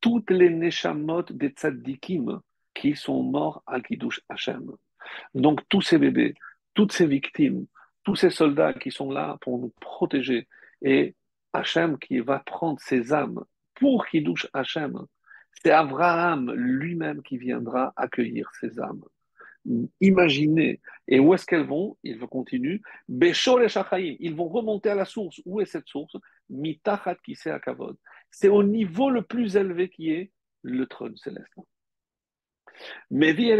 toutes les neshamot des tzaddikim qui sont morts à Kiddush Hashem. Donc tous ces bébés, toutes ces victimes, tous ces soldats qui sont là pour nous protéger, et Hachem qui va prendre ces âmes pour Kiddush Hashem, c'est Abraham lui-même qui viendra accueillir ces âmes. Imaginez. Et où est-ce qu'elles vont? Il continue. Béchor et Ils vont remonter à la source. Où est cette source? Mitachat qui Kavod. C'est au niveau le plus élevé qui est le trône céleste. Mais vie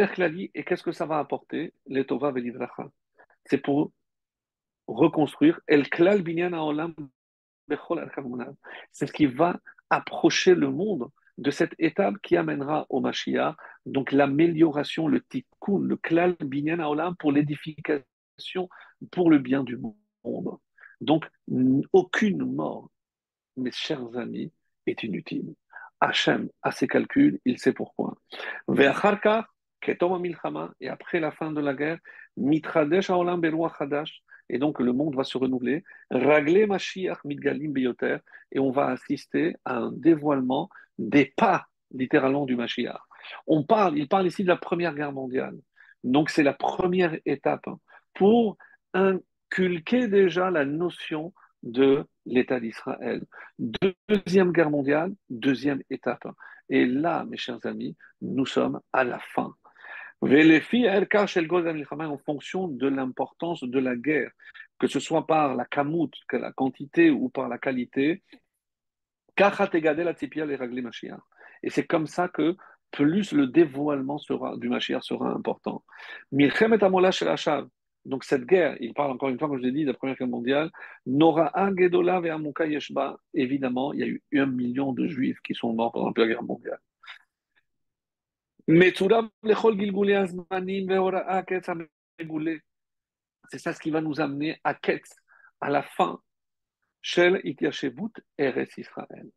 et qu'est-ce que ça va apporter? C'est pour reconstruire El Klal Binyan Olam C'est ce qui va approcher le monde de cette étape qui amènera au Mashiach, donc l'amélioration, le tikkun, le klal binyan haolam pour l'édification, pour le bien du monde. Donc, aucune mort, mes chers amis, est inutile. Hachem a ses calculs, il sait pourquoi. Et après la fin de la guerre, Mitradesh Haolam Hadash, et donc le monde va se renouveler. Ragle Mashiach Midgalim Beyoter, et on va assister à un dévoilement des pas, littéralement, du Mashiach. On parle, il parle ici de la Première Guerre mondiale. Donc c'est la première étape pour inculquer déjà la notion de l'État d'Israël. Deuxième guerre mondiale, deuxième étape. Et là, mes chers amis, nous sommes à la fin. En fonction de l'importance de la guerre, que ce soit par la kamout, la quantité ou par la qualité, et c'est comme ça que plus le dévoilement sera, du Mashiach sera important. Donc cette guerre, il parle encore une fois, comme je l'ai dit, de la Première Guerre mondiale, Nora Gedola et Yeshba, évidemment, il y a eu un million de juifs qui sont morts pendant la Première Guerre mondiale. C'est ça ce qui va nous amener à Ketz, à la fin, Shel Ityashevut Eres Israël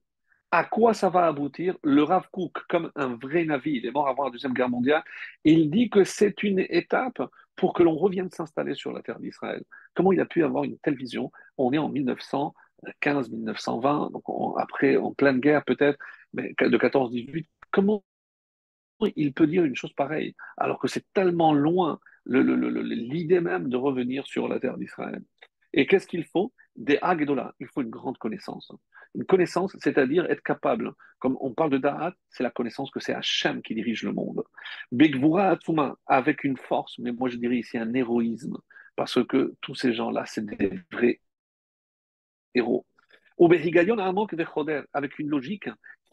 à quoi ça va aboutir? Le Rav Kook, comme un vrai navire, il est mort avant la Deuxième Guerre mondiale, il dit que c'est une étape pour que l'on revienne s'installer sur la terre d'Israël. Comment il a pu avoir une telle vision? On est en 1915-1920, donc après, en pleine guerre peut-être, mais de 14-18. Comment il peut dire une chose pareille alors que c'est tellement loin l'idée même de revenir sur la terre d'Israël Et qu'est-ce qu'il faut? Des Agdola, il faut une grande connaissance. Une connaissance, c'est-à-dire être capable, comme on parle de Da'at, c'est la connaissance que c'est Hachem qui dirige le monde. Begvura Atuma, avec une force, mais moi je dirais ici un héroïsme, parce que tous ces gens-là, c'est des vrais héros. avec une logique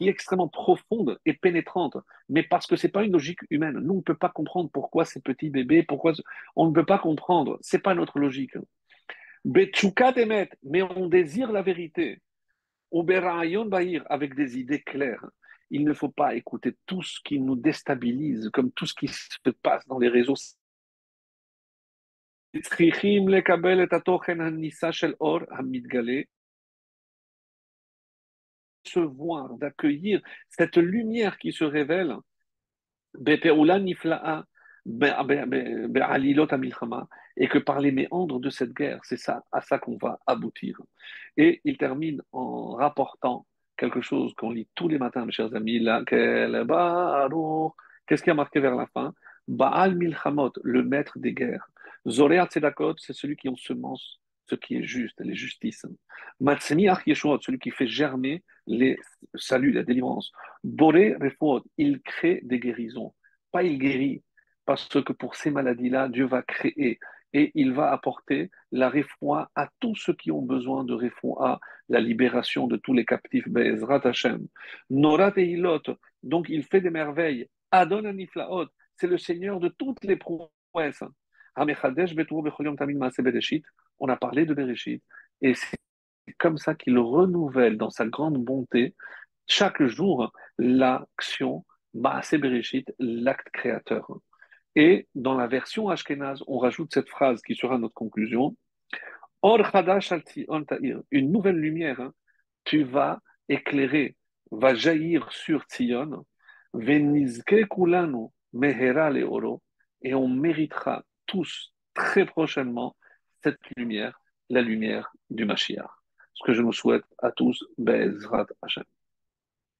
extrêmement profonde et pénétrante, mais parce que c'est pas une logique humaine. Nous, on ne peut pas comprendre pourquoi ces petits bébés, pourquoi on ne peut pas comprendre. C'est pas notre logique. mais on désire la vérité. Bahir, avec des idées claires. Il ne faut pas écouter tout ce qui nous déstabilise, comme tout ce qui se passe dans les réseaux. Se voir, d'accueillir cette lumière qui se révèle, et que par les méandres de cette guerre, c'est ça, à ça qu'on va aboutir. Et il termine en rapportant quelque chose qu'on lit tous les matins, mes chers amis, Qu'est-ce qui a marqué vers la fin? Baal Milchamot, le maître des guerres. Zoréat Tzedakot, c'est celui qui en semence ce qui est juste, les justices. Matsemi Yeshua, celui qui fait germer les saluts, la délivrance. Boré Refuot, il crée des guérisons. Pas il guérit, parce que pour ces maladies-là, Dieu va créer et il va apporter la réfoua à tous ceux qui ont besoin de réfoua, la libération de tous les captifs, Be'ezrat Hashem. Norat et Hilot, donc il fait des merveilles. Adon Aniflaot, c'est le Seigneur de toutes les prouesses. On a parlé de Bereshit, et c'est comme ça qu'il renouvelle dans sa grande bonté chaque jour l'action Maase Bereshit, l'acte créateur. Et dans la version Ashkenaz, on rajoute cette phrase qui sera notre conclusion. Or une nouvelle lumière, hein. tu vas éclairer, va jaillir sur Tzion, venizke kulanu mehera le oro, et on méritera tous très prochainement cette lumière, la lumière du Mashiach. Ce que je nous souhaite à tous, Bezrat Hashem.